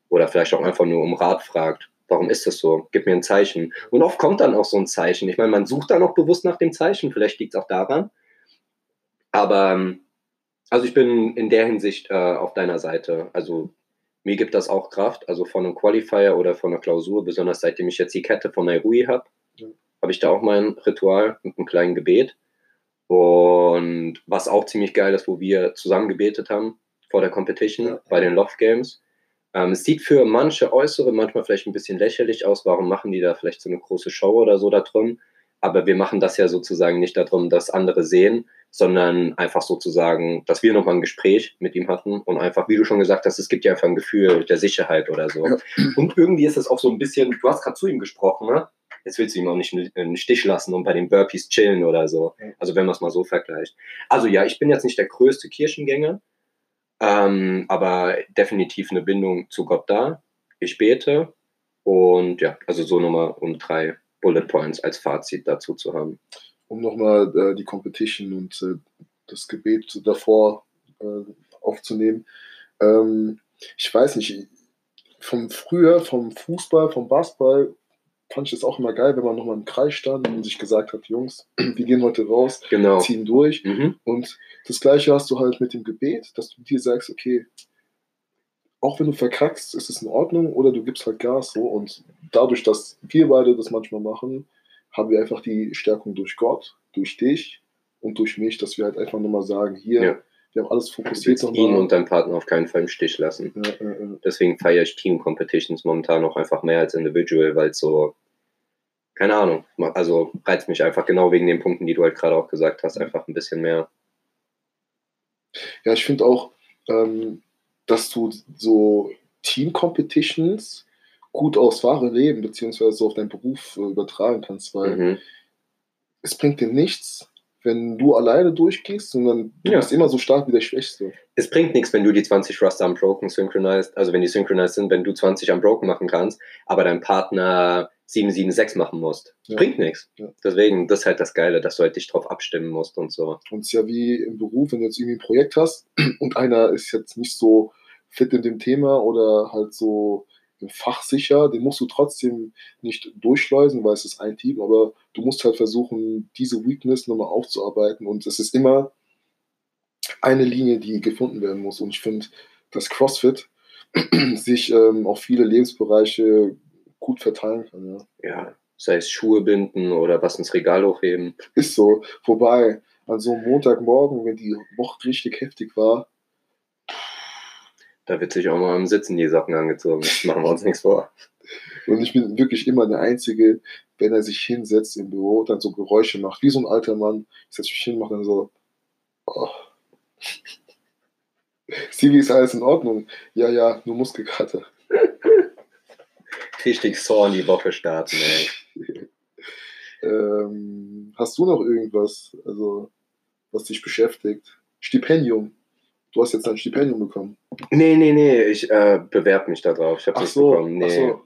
oder vielleicht auch einfach nur um Rat fragt. Warum ist das so? Gib mir ein Zeichen. Und oft kommt dann auch so ein Zeichen. Ich meine, man sucht dann auch bewusst nach dem Zeichen. Vielleicht liegt es auch daran. Aber ähm, also ich bin in der Hinsicht äh, auf deiner Seite. Also mir gibt das auch Kraft. Also von einem Qualifier oder von einer Klausur, besonders seitdem ich jetzt die Kette von Nairui habe, ja. habe ich da auch mein Ritual mit einem kleinen Gebet. Und was auch ziemlich geil ist, wo wir zusammen gebetet haben vor der Competition ja. bei den Loft Games ähm, es sieht für manche Äußere manchmal vielleicht ein bisschen lächerlich aus. Warum machen die da vielleicht so eine große Show oder so da drin? Aber wir machen das ja sozusagen nicht darum, dass andere sehen, sondern einfach sozusagen, dass wir nochmal ein Gespräch mit ihm hatten und einfach, wie du schon gesagt hast, es gibt ja einfach ein Gefühl der Sicherheit oder so. Ja. Und irgendwie ist es auch so ein bisschen, du hast gerade zu ihm gesprochen, ne? Jetzt willst du ihm auch nicht einen Stich lassen und bei den Burpees chillen oder so. Also wenn man es mal so vergleicht. Also ja, ich bin jetzt nicht der größte Kirchengänger, ähm, aber definitiv eine Bindung zu Gott da. Ich bete und ja, also so nochmal um drei Bullet Points als Fazit dazu zu haben. Um nochmal äh, die Competition und äh, das Gebet davor äh, aufzunehmen. Ähm, ich weiß nicht, vom früher, vom Fußball, vom Basketball fand ich das auch immer geil, wenn man nochmal im Kreis stand und sich gesagt hat, Jungs, wir gehen heute raus, genau. ziehen durch. Mhm. Und das gleiche hast du halt mit dem Gebet, dass du dir sagst, okay, auch wenn du verkackst, ist es in Ordnung oder du gibst halt Gas so. Und dadurch, dass wir beide das manchmal machen, haben wir einfach die Stärkung durch Gott, durch dich und durch mich, dass wir halt einfach nochmal sagen, hier, ja. Wir haben alles fokussiert. Du ihn und deinen Partner auf keinen Fall im Stich lassen. Ja, ja, Deswegen feiere ich Team Competitions momentan auch einfach mehr als Individual, weil es so, keine Ahnung, also reizt mich einfach genau wegen den Punkten, die du halt gerade auch gesagt hast, einfach ein bisschen mehr. Ja, ich finde auch, ähm, dass du so Team-Competitions gut aufs wahre Leben beziehungsweise auf deinen Beruf äh, übertragen kannst, weil mhm. es bringt dir nichts, wenn du alleine durchgehst, sondern du ja. bist immer so stark wie der Schwächste. Es bringt nichts, wenn du die 20 Raster Unbroken synchronized, also wenn die synchronized sind, wenn du 20 Unbroken machen kannst, aber dein Partner 776 machen musst. Ja. Bringt nichts. Ja. Deswegen, das ist halt das Geile, dass du halt dich drauf abstimmen musst und so. Und es ist ja wie im Beruf, wenn du jetzt irgendwie ein Projekt hast und einer ist jetzt nicht so fit in dem Thema oder halt so fachsicher, den musst du trotzdem nicht durchschleusen, weil es ist ein Team, aber du musst halt versuchen, diese Weakness nochmal aufzuarbeiten und es ist immer eine Linie, die gefunden werden muss. Und ich finde, dass CrossFit sich ähm, auf viele Lebensbereiche gut verteilen kann. Ja. ja, sei es Schuhe binden oder was ins Regal hochheben. Ist so. Wobei, an so einem Montagmorgen, wenn die Woche richtig heftig war, da wird sich auch mal am Sitzen die Sachen angezogen. Machen wir uns nichts vor. Und ich bin wirklich immer der Einzige, wenn er sich hinsetzt im Büro, dann so Geräusche macht, wie so ein alter Mann. Ich setze mich hin, mache dann so. Oh. Stevie ist alles in Ordnung. Ja, ja, nur Muskelkater. Richtig Zorn die Woche starten, ey. ähm, hast du noch irgendwas, also, was dich beschäftigt? Stipendium. Du hast jetzt ein Stipendium bekommen. Nee, nee, nee, ich äh, bewerbe mich da drauf. Ich habe das so, bekommen. Nee. Ach so.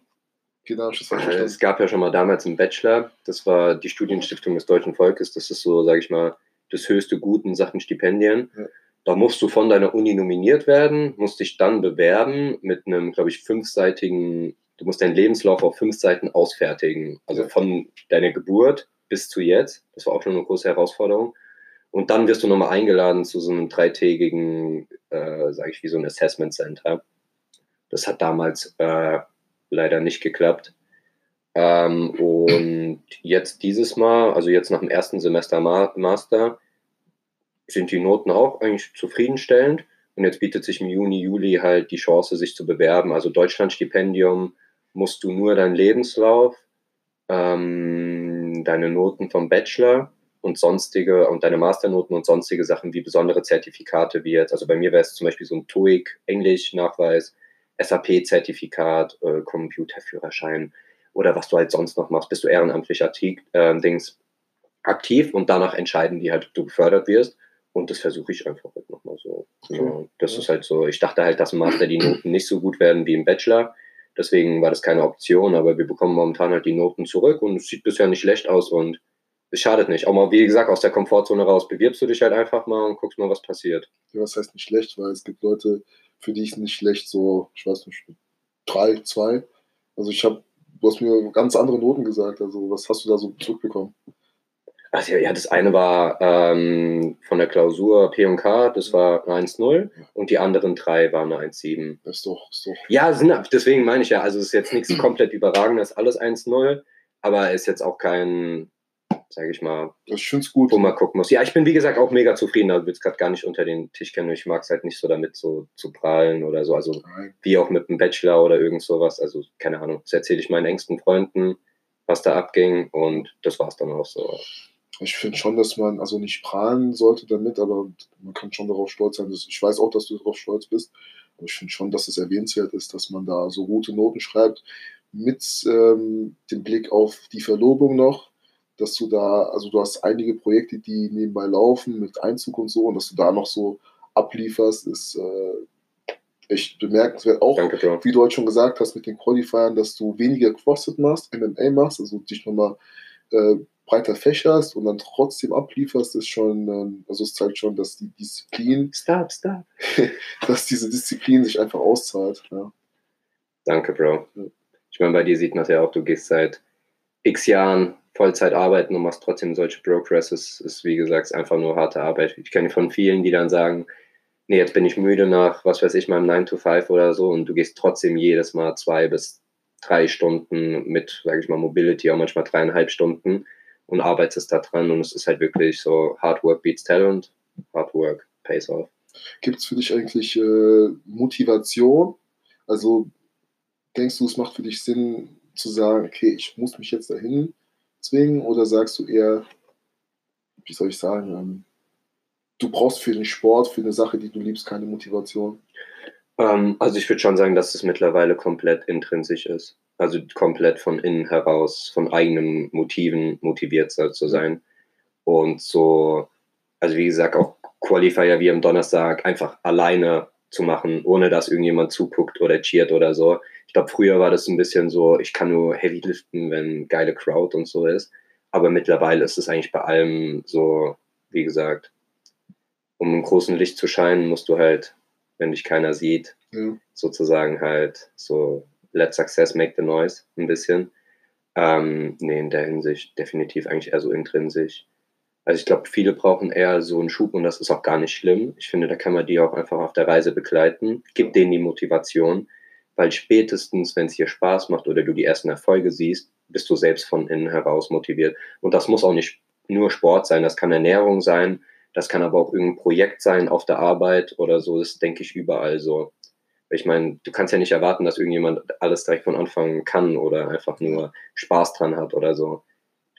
Genau, das äh, es gab ja schon mal damals einen Bachelor, das war die Studienstiftung des deutschen Volkes. Das ist so, sage ich mal, das höchste Gut in Sachen Stipendien. Ja. Da musst du von deiner Uni nominiert werden, musst dich dann bewerben mit einem, glaube ich, fünfseitigen, du musst deinen Lebenslauf auf fünf Seiten ausfertigen. Also von deiner Geburt bis zu jetzt. Das war auch schon eine große Herausforderung. Und dann wirst du nochmal eingeladen zu so einem dreitägigen, äh, sage ich, wie so ein Assessment Center. Das hat damals äh, leider nicht geklappt. Ähm, und jetzt dieses Mal, also jetzt nach dem ersten Semester Ma Master, sind die Noten auch eigentlich zufriedenstellend. Und jetzt bietet sich im Juni, Juli halt die Chance, sich zu bewerben. Also Deutschlandstipendium musst du nur deinen Lebenslauf, ähm, deine Noten vom Bachelor und sonstige und deine Masternoten und sonstige Sachen wie besondere Zertifikate wie jetzt. Also bei mir wäre es zum Beispiel so ein TOEIC Englisch-Nachweis, SAP-Zertifikat, äh, Computerführerschein oder was du halt sonst noch machst. Bist du ehrenamtlich aktiv, äh, Dings, aktiv und danach entscheiden die halt, ob du gefördert wirst. Und das versuche ich einfach halt nochmal so. Okay. Ja, das ja. ist halt so. Ich dachte halt, dass im Master die Noten nicht so gut werden wie im Bachelor. Deswegen war das keine Option, aber wir bekommen momentan halt die Noten zurück und es sieht bisher nicht schlecht aus und es schadet nicht. Auch mal, wie gesagt, aus der Komfortzone raus bewirbst du dich halt einfach mal und guckst mal, was passiert. Ja, was heißt nicht schlecht, weil es gibt Leute, für die ist nicht schlecht, so, ich weiß nicht, drei, zwei. Also ich habe, du hast mir ganz andere Noten gesagt, also was hast du da so zurückbekommen? Also ja, das eine war ähm, von der Klausur P&K, das war eine 1-0 und die anderen drei waren eine 1-7. Das ist doch, ist doch. Ja, sind, deswegen meine ich ja, also es ist jetzt nichts komplett überragendes, alles 1-0, aber ist jetzt auch kein, sage ich mal, ich find's gut. wo man gucken muss. Ja, ich bin wie gesagt auch mega zufrieden, da will es gerade gar nicht unter den Tisch kennen. Ich mag es halt nicht so damit so zu prahlen oder so, also Nein. wie auch mit einem Bachelor oder irgend sowas, also keine Ahnung, das erzähle ich meinen engsten Freunden, was da abging und das war es dann auch so ich finde schon, dass man also nicht prahlen sollte damit, aber man kann schon darauf stolz sein. Ich weiß auch, dass du darauf stolz bist, aber ich finde schon, dass es erwähnenswert ist, dass man da so gute Noten schreibt, mit ähm, dem Blick auf die Verlobung noch, dass du da, also du hast einige Projekte, die nebenbei laufen mit Einzug und so, und dass du da noch so ablieferst, ist äh, echt bemerkenswert. Auch, Danke, wie du heute schon gesagt hast, mit den Qualifiern, dass du weniger CrossFit machst, MMA machst, also dich nochmal äh, breiter fächerst und dann trotzdem ablieferst, ist schon, ähm, also es zeigt schon, dass die Disziplin, stop, stop, dass diese Disziplin sich einfach auszahlt. Ja. Danke, Bro. Ich meine, bei dir sieht man es ja auch, du gehst seit x Jahren Vollzeit arbeiten und machst trotzdem solche Progresses. Ist, wie gesagt, einfach nur harte Arbeit. Ich kenne von vielen, die dann sagen, nee, jetzt bin ich müde nach, was weiß ich, meinem 9 to 5 oder so und du gehst trotzdem jedes Mal zwei bis drei Stunden mit, sage ich mal, Mobility, auch manchmal dreieinhalb Stunden und arbeitest da dran und es ist halt wirklich so Hard Work beats Talent, Hard Work pays off. Gibt es für dich eigentlich äh, Motivation? Also denkst du, es macht für dich Sinn zu sagen, okay, ich muss mich jetzt dahin zwingen oder sagst du eher, wie soll ich sagen, ähm, du brauchst für den Sport, für eine Sache, die du liebst, keine Motivation? Ähm, also ich würde schon sagen, dass es mittlerweile komplett intrinsisch ist also komplett von innen heraus, von eigenen Motiven motiviert zu sein. Und so, also wie gesagt, auch Qualifier wie am Donnerstag einfach alleine zu machen, ohne dass irgendjemand zuguckt oder cheert oder so. Ich glaube, früher war das ein bisschen so, ich kann nur Heavy liften, wenn geile Crowd und so ist. Aber mittlerweile ist es eigentlich bei allem so, wie gesagt, um im großen Licht zu scheinen, musst du halt, wenn dich keiner sieht, ja. sozusagen halt so Let Success Make the Noise ein bisschen. Ähm, nee, in der Hinsicht definitiv eigentlich eher so intrinsisch. Also ich glaube, viele brauchen eher so einen Schub und das ist auch gar nicht schlimm. Ich finde, da kann man die auch einfach auf der Reise begleiten. Gib denen die Motivation, weil spätestens, wenn es dir Spaß macht oder du die ersten Erfolge siehst, bist du selbst von innen heraus motiviert. Und das muss auch nicht nur Sport sein, das kann Ernährung sein, das kann aber auch irgendein Projekt sein auf der Arbeit oder so. Das denke ich überall so ich meine, du kannst ja nicht erwarten, dass irgendjemand alles direkt von Anfang kann oder einfach nur Spaß dran hat oder so.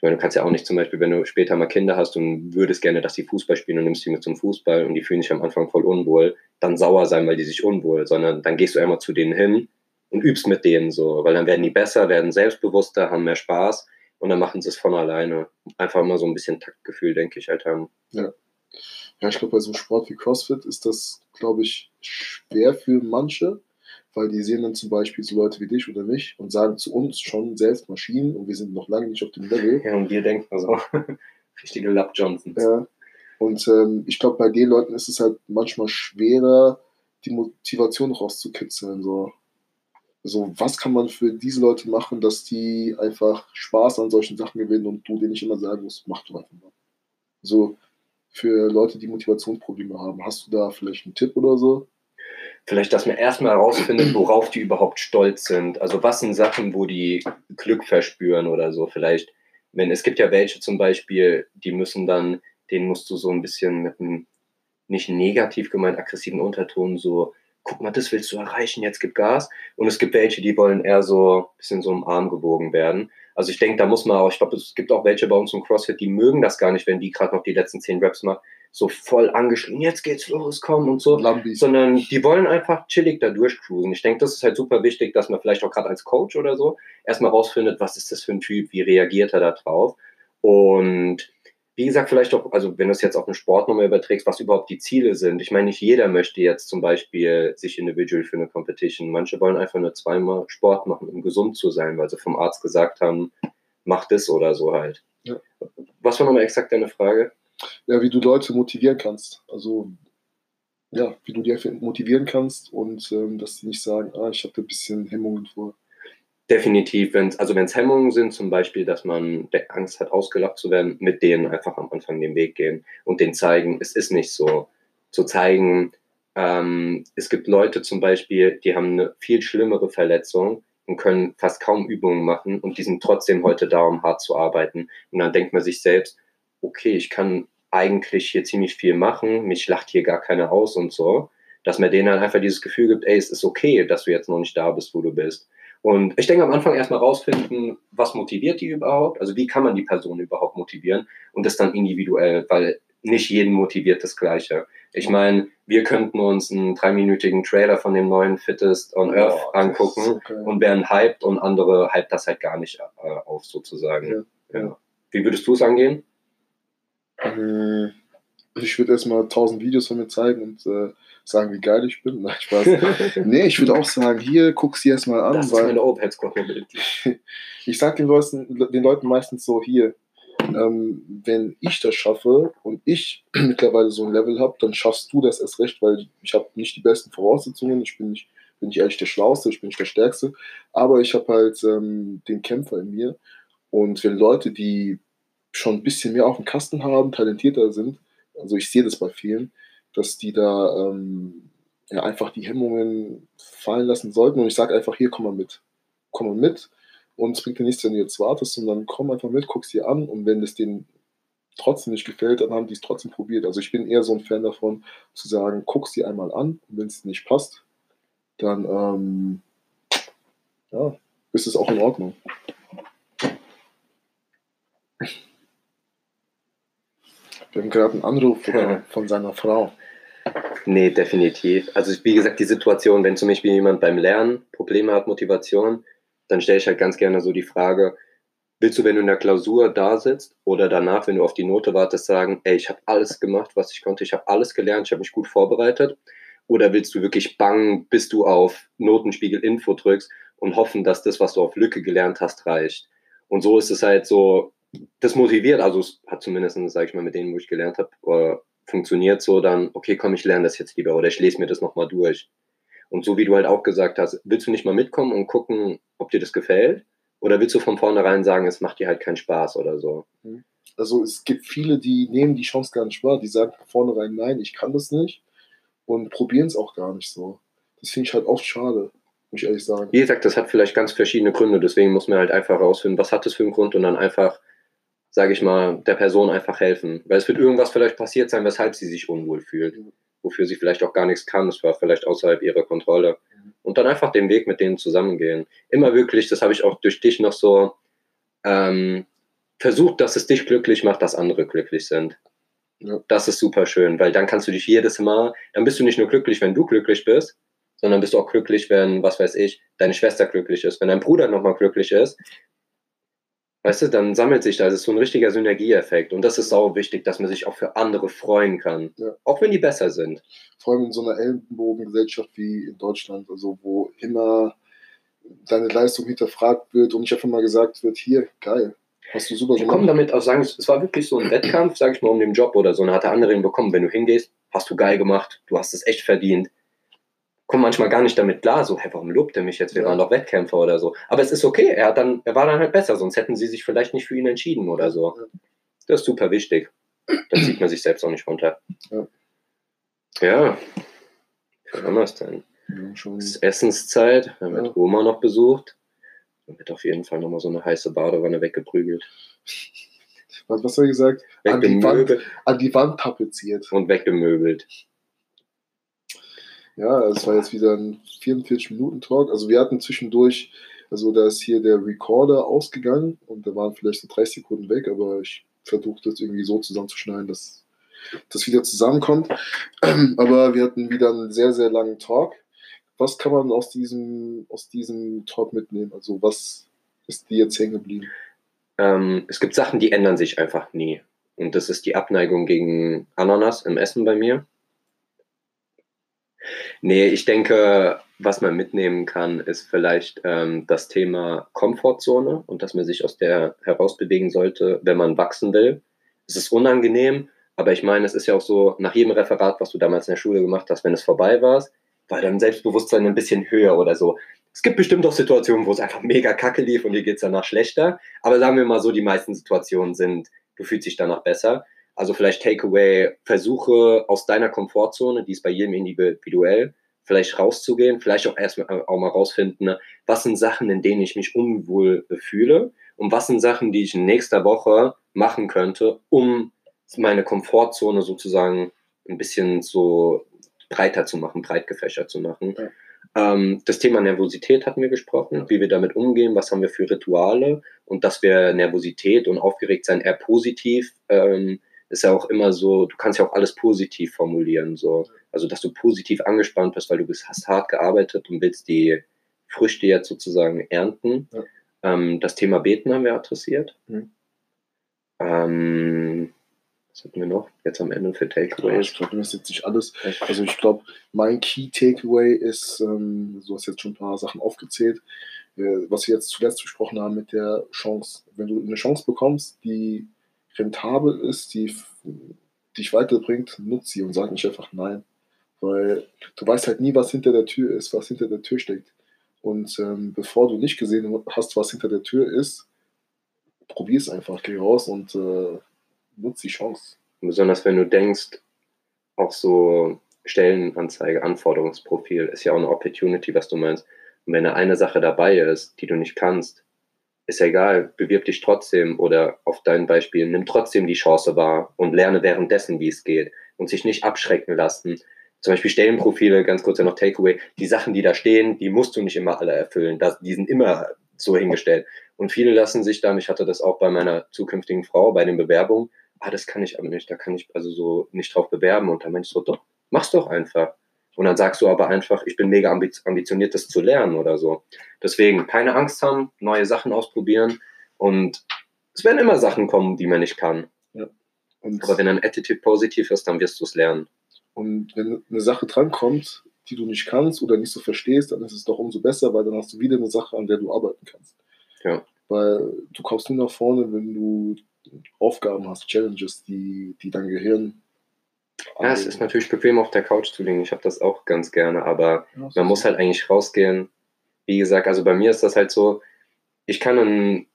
Meine, du kannst ja auch nicht zum Beispiel, wenn du später mal Kinder hast und würdest gerne, dass die Fußball spielen und nimmst die mit zum Fußball und die fühlen sich am Anfang voll unwohl, dann sauer sein, weil die sich unwohl, sondern dann gehst du einmal zu denen hin und übst mit denen so, weil dann werden die besser, werden selbstbewusster, haben mehr Spaß und dann machen sie es von alleine. Einfach mal so ein bisschen Taktgefühl, denke ich halt haben. Ja. Ja, ich glaube, bei so einem Sport wie CrossFit ist das, glaube ich, schwer für manche, weil die sehen dann zum Beispiel so Leute wie dich oder mich und sagen zu uns schon selbst Maschinen und wir sind noch lange nicht auf dem Level. Ja, und wir denken also richtige Lab Johnsons. Ja. Und ähm, ich glaube, bei den Leuten ist es halt manchmal schwerer, die Motivation rauszukitzeln. So. Also, was kann man für diese Leute machen, dass die einfach Spaß an solchen Sachen gewinnen und du denen nicht immer sagen musst, mach du einfach mal. So, für Leute, die Motivationsprobleme haben. Hast du da vielleicht einen Tipp oder so? Vielleicht, dass man erstmal herausfindet, worauf die überhaupt stolz sind. Also was sind Sachen, wo die Glück verspüren oder so. Vielleicht, wenn es gibt ja welche zum Beispiel, die müssen dann, denen musst du so ein bisschen mit einem nicht negativ gemeint aggressiven Unterton so, guck mal, das willst du erreichen, jetzt gib Gas. Und es gibt welche, die wollen eher so ein bisschen so im Arm gewogen werden. Also ich denke, da muss man auch, ich glaube, es gibt auch welche bei uns im CrossFit, die mögen das gar nicht, wenn die gerade noch die letzten zehn Reps machen so voll angeschrien, jetzt geht's los, komm und so, Lambi. sondern die wollen einfach chillig da durchcruisen. Ich denke, das ist halt super wichtig, dass man vielleicht auch gerade als Coach oder so erstmal rausfindet, was ist das für ein Typ, wie reagiert er da drauf und wie gesagt, vielleicht auch, also wenn du es jetzt auf eine Sportnummer überträgst, was überhaupt die Ziele sind. Ich meine, nicht jeder möchte jetzt zum Beispiel sich individual für eine Competition. Manche wollen einfach nur zweimal Sport machen, um gesund zu sein, weil sie vom Arzt gesagt haben, mach das oder so halt. Ja. Was war nochmal exakt deine Frage? Ja, wie du Leute motivieren kannst. Also, ja, wie du die motivieren kannst und ähm, dass sie nicht sagen, ah, ich habe ein bisschen Hemmungen vor. Definitiv, wenn's, also wenn es Hemmungen sind, zum Beispiel, dass man Angst hat, ausgelacht zu werden, mit denen einfach am Anfang den Weg gehen und denen zeigen, es ist nicht so. Zu zeigen, ähm, es gibt Leute zum Beispiel, die haben eine viel schlimmere Verletzung und können fast kaum Übungen machen und die sind trotzdem heute da, um hart zu arbeiten. Und dann denkt man sich selbst, okay, ich kann eigentlich hier ziemlich viel machen, mich lacht hier gar keiner aus und so, dass man denen dann einfach dieses Gefühl gibt, ey, es ist okay, dass du jetzt noch nicht da bist, wo du bist. Und ich denke am Anfang erstmal rausfinden, was motiviert die überhaupt, also wie kann man die Person überhaupt motivieren und das dann individuell, weil nicht jeden motiviert das Gleiche. Ich meine, wir könnten uns einen dreiminütigen Trailer von dem neuen Fittest on Earth angucken so und werden hyped und andere hypt das halt gar nicht äh, auf sozusagen. Ja. Ja. Wie würdest du es angehen? Äh, Ich würde erstmal tausend Videos von mir zeigen und äh, sagen, wie geil ich bin. Nein, Spaß. nee, ich würde auch sagen, hier, guck sie erstmal an. Das ist weil meine Overhead Squat Mobility. ich sage den Leuten, den Leuten meistens so, hier, ähm, wenn ich das schaffe und ich mittlerweile so ein Level habe, dann schaffst du das erst recht, weil ich habe nicht die besten Voraussetzungen, ich bin nicht, bin nicht ehrlich der Schlauste, ich bin nicht der Stärkste, aber ich habe halt ähm, den Kämpfer in mir und wenn Leute, die schon ein bisschen mehr auf dem Kasten haben, talentierter sind, also ich sehe das bei vielen, dass die da ähm, ja, einfach die Hemmungen fallen lassen sollten. Und ich sage einfach, hier, komm mal mit, komm mal mit. Und es bringt dir nichts, wenn du jetzt wartest, sondern komm einfach mit, guck sie an. Und wenn es denen trotzdem nicht gefällt, dann haben die es trotzdem probiert. Also ich bin eher so ein Fan davon, zu sagen, guck sie einmal an. Und wenn es nicht passt, dann ähm, ja, ist es auch in Ordnung. Wir haben gerade einen Anruf bekommen von seiner Frau. Nee, definitiv. Also wie gesagt, die Situation, wenn zum Beispiel jemand beim Lernen Probleme hat, Motivation, dann stelle ich halt ganz gerne so die Frage, willst du, wenn du in der Klausur da sitzt oder danach, wenn du auf die Note wartest, sagen, ey, ich habe alles gemacht, was ich konnte, ich habe alles gelernt, ich habe mich gut vorbereitet? Oder willst du wirklich bangen, bis du auf Notenspiegel Info drückst und hoffen, dass das, was du auf Lücke gelernt hast, reicht? Und so ist es halt so, das motiviert, also es hat zumindest, sage ich mal, mit denen, wo ich gelernt habe, funktioniert so dann, okay, komm, ich lerne das jetzt lieber oder ich lese mir das nochmal durch. Und so wie du halt auch gesagt hast, willst du nicht mal mitkommen und gucken, ob dir das gefällt? Oder willst du von vornherein sagen, es macht dir halt keinen Spaß oder so? Also es gibt viele, die nehmen die Chance gar nicht wahr, die sagen von vornherein, nein, ich kann das nicht und probieren es auch gar nicht so. Das finde ich halt oft schade, muss ich ehrlich sagen. Wie gesagt, das hat vielleicht ganz verschiedene Gründe, deswegen muss man halt einfach herausfinden, was hat das für einen Grund und dann einfach, sage ich mal, der Person einfach helfen. Weil es wird irgendwas vielleicht passiert sein, weshalb sie sich unwohl fühlt, wofür sie vielleicht auch gar nichts kann, das war vielleicht außerhalb ihrer Kontrolle. Und dann einfach den Weg mit denen zusammengehen. Immer wirklich, das habe ich auch durch dich noch so ähm, versucht, dass es dich glücklich macht, dass andere glücklich sind. Ja. Das ist super schön, weil dann kannst du dich jedes Mal, dann bist du nicht nur glücklich, wenn du glücklich bist, sondern bist du auch glücklich, wenn, was weiß ich, deine Schwester glücklich ist, wenn dein Bruder nochmal glücklich ist. Weißt du, dann sammelt sich da, das ist so ein richtiger Synergieeffekt. Und das ist sau wichtig, dass man sich auch für andere freuen kann. Ja. Auch wenn die besser sind. Vor allem in so einer Ellenbogengesellschaft wie in Deutschland, also wo immer deine Leistung hinterfragt wird und nicht einfach mal gesagt wird, hier, geil, hast du super Die kommen damit auch sagen, es war wirklich so ein Wettkampf, sag ich mal, um den Job oder so. Und dann hat der andere ihn bekommen, wenn du hingehst, hast du geil gemacht, du hast es echt verdient. Kommen manchmal gar nicht damit klar, so, hä, warum lobt er mich jetzt? Wir Ja. waren doch Wettkämpfer oder so. Aber es ist okay, er, hat dann, er war dann halt besser, sonst hätten sie sich vielleicht nicht für ihn entschieden oder so. Ja. Das ist super wichtig. Dann zieht man sich selbst auch nicht runter. Ja. Ja. Wir es denn? Ja, schon. Es ist Essenszeit, dann wird Ja. Oma noch besucht. Dann wird auf jeden Fall nochmal so eine heiße Badewanne weggeprügelt. Was, was habe ich gesagt? An die, Wand, an die Wand tapeziert. und weggemöbelt. Ja, es war jetzt wieder ein 44-Minuten-Talk. Also wir hatten zwischendurch, also da ist hier der Recorder ausgegangen und da waren vielleicht so 30 Sekunden weg, aber ich versuche das irgendwie so zusammenzuschneiden, dass das wieder zusammenkommt. Aber wir hatten wieder einen sehr, sehr langen Talk. Was kann man aus diesem, aus diesem Talk mitnehmen? Also was ist dir jetzt hängen geblieben? Ähm, es gibt Sachen, die ändern sich einfach nie. Und das ist die Abneigung gegen Ananas im Essen bei mir. Nee, ich denke, was man mitnehmen kann, ist vielleicht ähm, das Thema Komfortzone und dass man sich aus der herausbewegen sollte, wenn man wachsen will. Es ist unangenehm, aber ich meine, es ist ja auch so, nach jedem Referat, was du damals in der Schule gemacht hast, wenn es vorbei war, war dein Selbstbewusstsein ein bisschen höher oder so. Es gibt bestimmt auch Situationen, wo es einfach mega kacke lief und dir geht es danach schlechter. Aber sagen wir mal so, die meisten Situationen sind, du fühlst dich danach besser. Also vielleicht Takeaway, versuche aus deiner Komfortzone, die ist bei jedem individuell, vielleicht rauszugehen, vielleicht auch erstmal auch mal rausfinden, was sind Sachen, in denen ich mich unwohl fühle und was sind Sachen, die ich in nächster Woche machen könnte, um meine Komfortzone sozusagen ein bisschen so breiter zu machen, breit gefächert zu machen. Ja. Ähm, das Thema Nervosität hatten wir gesprochen, wie wir damit umgehen, was haben wir für Rituale und dass wir Nervosität und Aufgeregtsein eher positiv, ähm, ist ja auch immer so, du kannst ja auch alles positiv formulieren, so. Also, dass du positiv angespannt bist, weil du bist, hast hart gearbeitet und willst die Früchte jetzt sozusagen ernten. Ja. Ähm, das Thema Beten haben wir adressiert. Mhm. Ähm, was hatten wir noch? Jetzt am Ende für Ja, Takeaways. ich glaube, das ist jetzt nicht alles. Also ich glaube, mein Key Takeaway ist, ähm, du hast jetzt schon ein paar Sachen aufgezählt, äh, was wir jetzt zuletzt besprochen haben mit der Chance. Wenn du eine Chance bekommst, die rentabel ist, die dich weiterbringt, nutz sie und sag nicht einfach nein. Weil du weißt halt nie, was hinter der Tür ist, was hinter der Tür steckt. Und ähm, bevor du nicht gesehen hast, was hinter der Tür ist, probier es einfach, geh raus und äh, nutz die Chance. Besonders wenn du denkst, auch so Stellenanzeige, Anforderungsprofil ist ja auch eine Opportunity, was du meinst. Und wenn da eine Sache dabei ist, die du nicht kannst, ist ja egal, bewirb dich trotzdem oder auf dein Beispiel, nimm trotzdem die Chance wahr und lerne währenddessen, wie es geht und sich nicht abschrecken lassen. Zum Beispiel Stellenprofile, ganz kurz ja noch Takeaway, die Sachen, die da stehen, die musst du nicht immer alle erfüllen. Die sind immer so hingestellt. Und viele lassen sich dann, ich hatte das auch bei meiner zukünftigen Frau, bei den Bewerbungen, ah, das kann ich aber nicht, da kann ich also so nicht drauf bewerben. Und dann meinst du, doch, mach's doch einfach. Und dann sagst du aber einfach, ich bin mega ambi- ambitioniert, das zu lernen oder so. Deswegen keine Angst haben, neue Sachen ausprobieren und es werden immer Sachen kommen, die man nicht kann. Und Aber wenn dein Attitude positiv ist, dann wirst du es lernen. Und wenn eine Sache drankommt, die du nicht kannst oder nicht so verstehst, dann ist es doch umso besser, weil dann hast du wieder eine Sache, an der du arbeiten kannst. Ja. Weil du kommst nur nach vorne, wenn du Aufgaben hast, Challenges, die, die dein Gehirn. Ja, es ist natürlich bequem, auf der Couch zu liegen. Ich habe das auch ganz gerne, aber man muss halt eigentlich rausgehen. Wie gesagt, also bei mir ist das halt so, ich kann einen,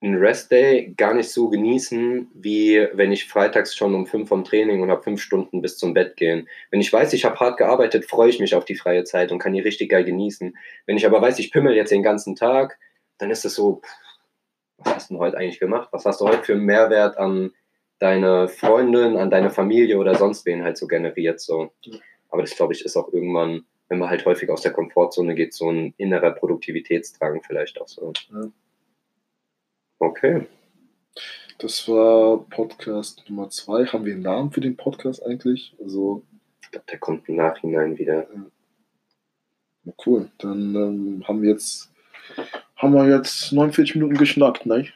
einen Rest-Day gar nicht so genießen, wie wenn ich freitags schon um fünf vom Training und habe fünf Stunden bis zum Bett gehen. Wenn ich weiß, ich habe hart gearbeitet, freue ich mich auf die freie Zeit und kann die richtig geil genießen. Wenn ich aber weiß, ich pimmel jetzt den ganzen Tag, dann ist es so, pff, was hast du denn heute eigentlich gemacht? Was hast du heute für einen Mehrwert an deine Freundin, an deine Familie oder sonst wen halt so generiert? So. Aber das, glaube ich, ist auch irgendwann, wenn man halt häufig aus der Komfortzone geht, so ein innerer Produktivitätsdrang vielleicht auch so. Ja. Okay. Das war Podcast Nummer zwei. Haben wir einen Namen für den Podcast eigentlich? Also, Ich glaube, der kommt im Nachhinein wieder. na cool. Dann ähm, haben wir jetzt haben wir jetzt 49 Minuten geschnackt, ne?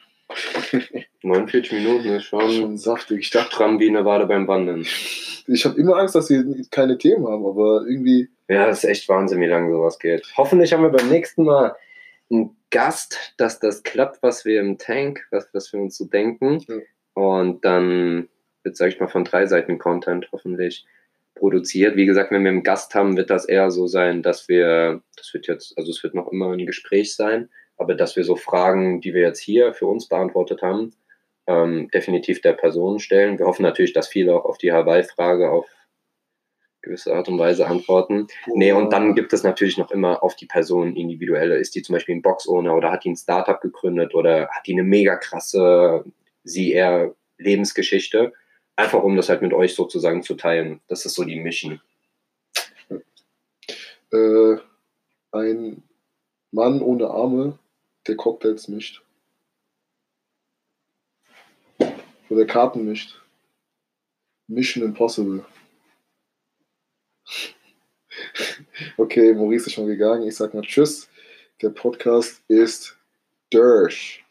49 Minuten ist schon, Schon saftig. Ich dachte, stramm wie eine Wade beim Wandern. ich habe immer Angst, dass wir keine Themen haben, aber irgendwie Ja, das ist echt Wahnsinn, wie lange sowas geht. Hoffentlich haben wir beim nächsten Mal einen Gast, dass das klappt, was wir im Tank, was, was wir uns so denken. Ja. Und dann wird, sag ich mal, von drei Seiten Content hoffentlich produziert. Wie gesagt, wenn wir einen Gast haben, wird das eher so sein, dass wir, das wird jetzt, also es wird noch immer ein Gespräch sein, aber dass wir so Fragen, die wir jetzt hier für uns beantwortet haben, ähm, definitiv der Person stellen. Wir hoffen natürlich, dass viele auch auf die Hawaii-Frage auf gewisse Art und Weise antworten. Nee, und dann gibt es natürlich noch immer auf die Person individuelle. Ist die zum Beispiel ein Box-Owner oder hat die ein Startup gegründet oder hat die eine mega krasse, sie eher Lebensgeschichte? Einfach um das halt mit euch sozusagen zu teilen. Das ist so die Mission. Äh, ein Mann ohne Arme, der Cocktails mischt. Oder Karten mischt. Mission Impossible. Okay, Maurice ist schon gegangen. Ich sag mal Tschüss. Der Podcast ist durch.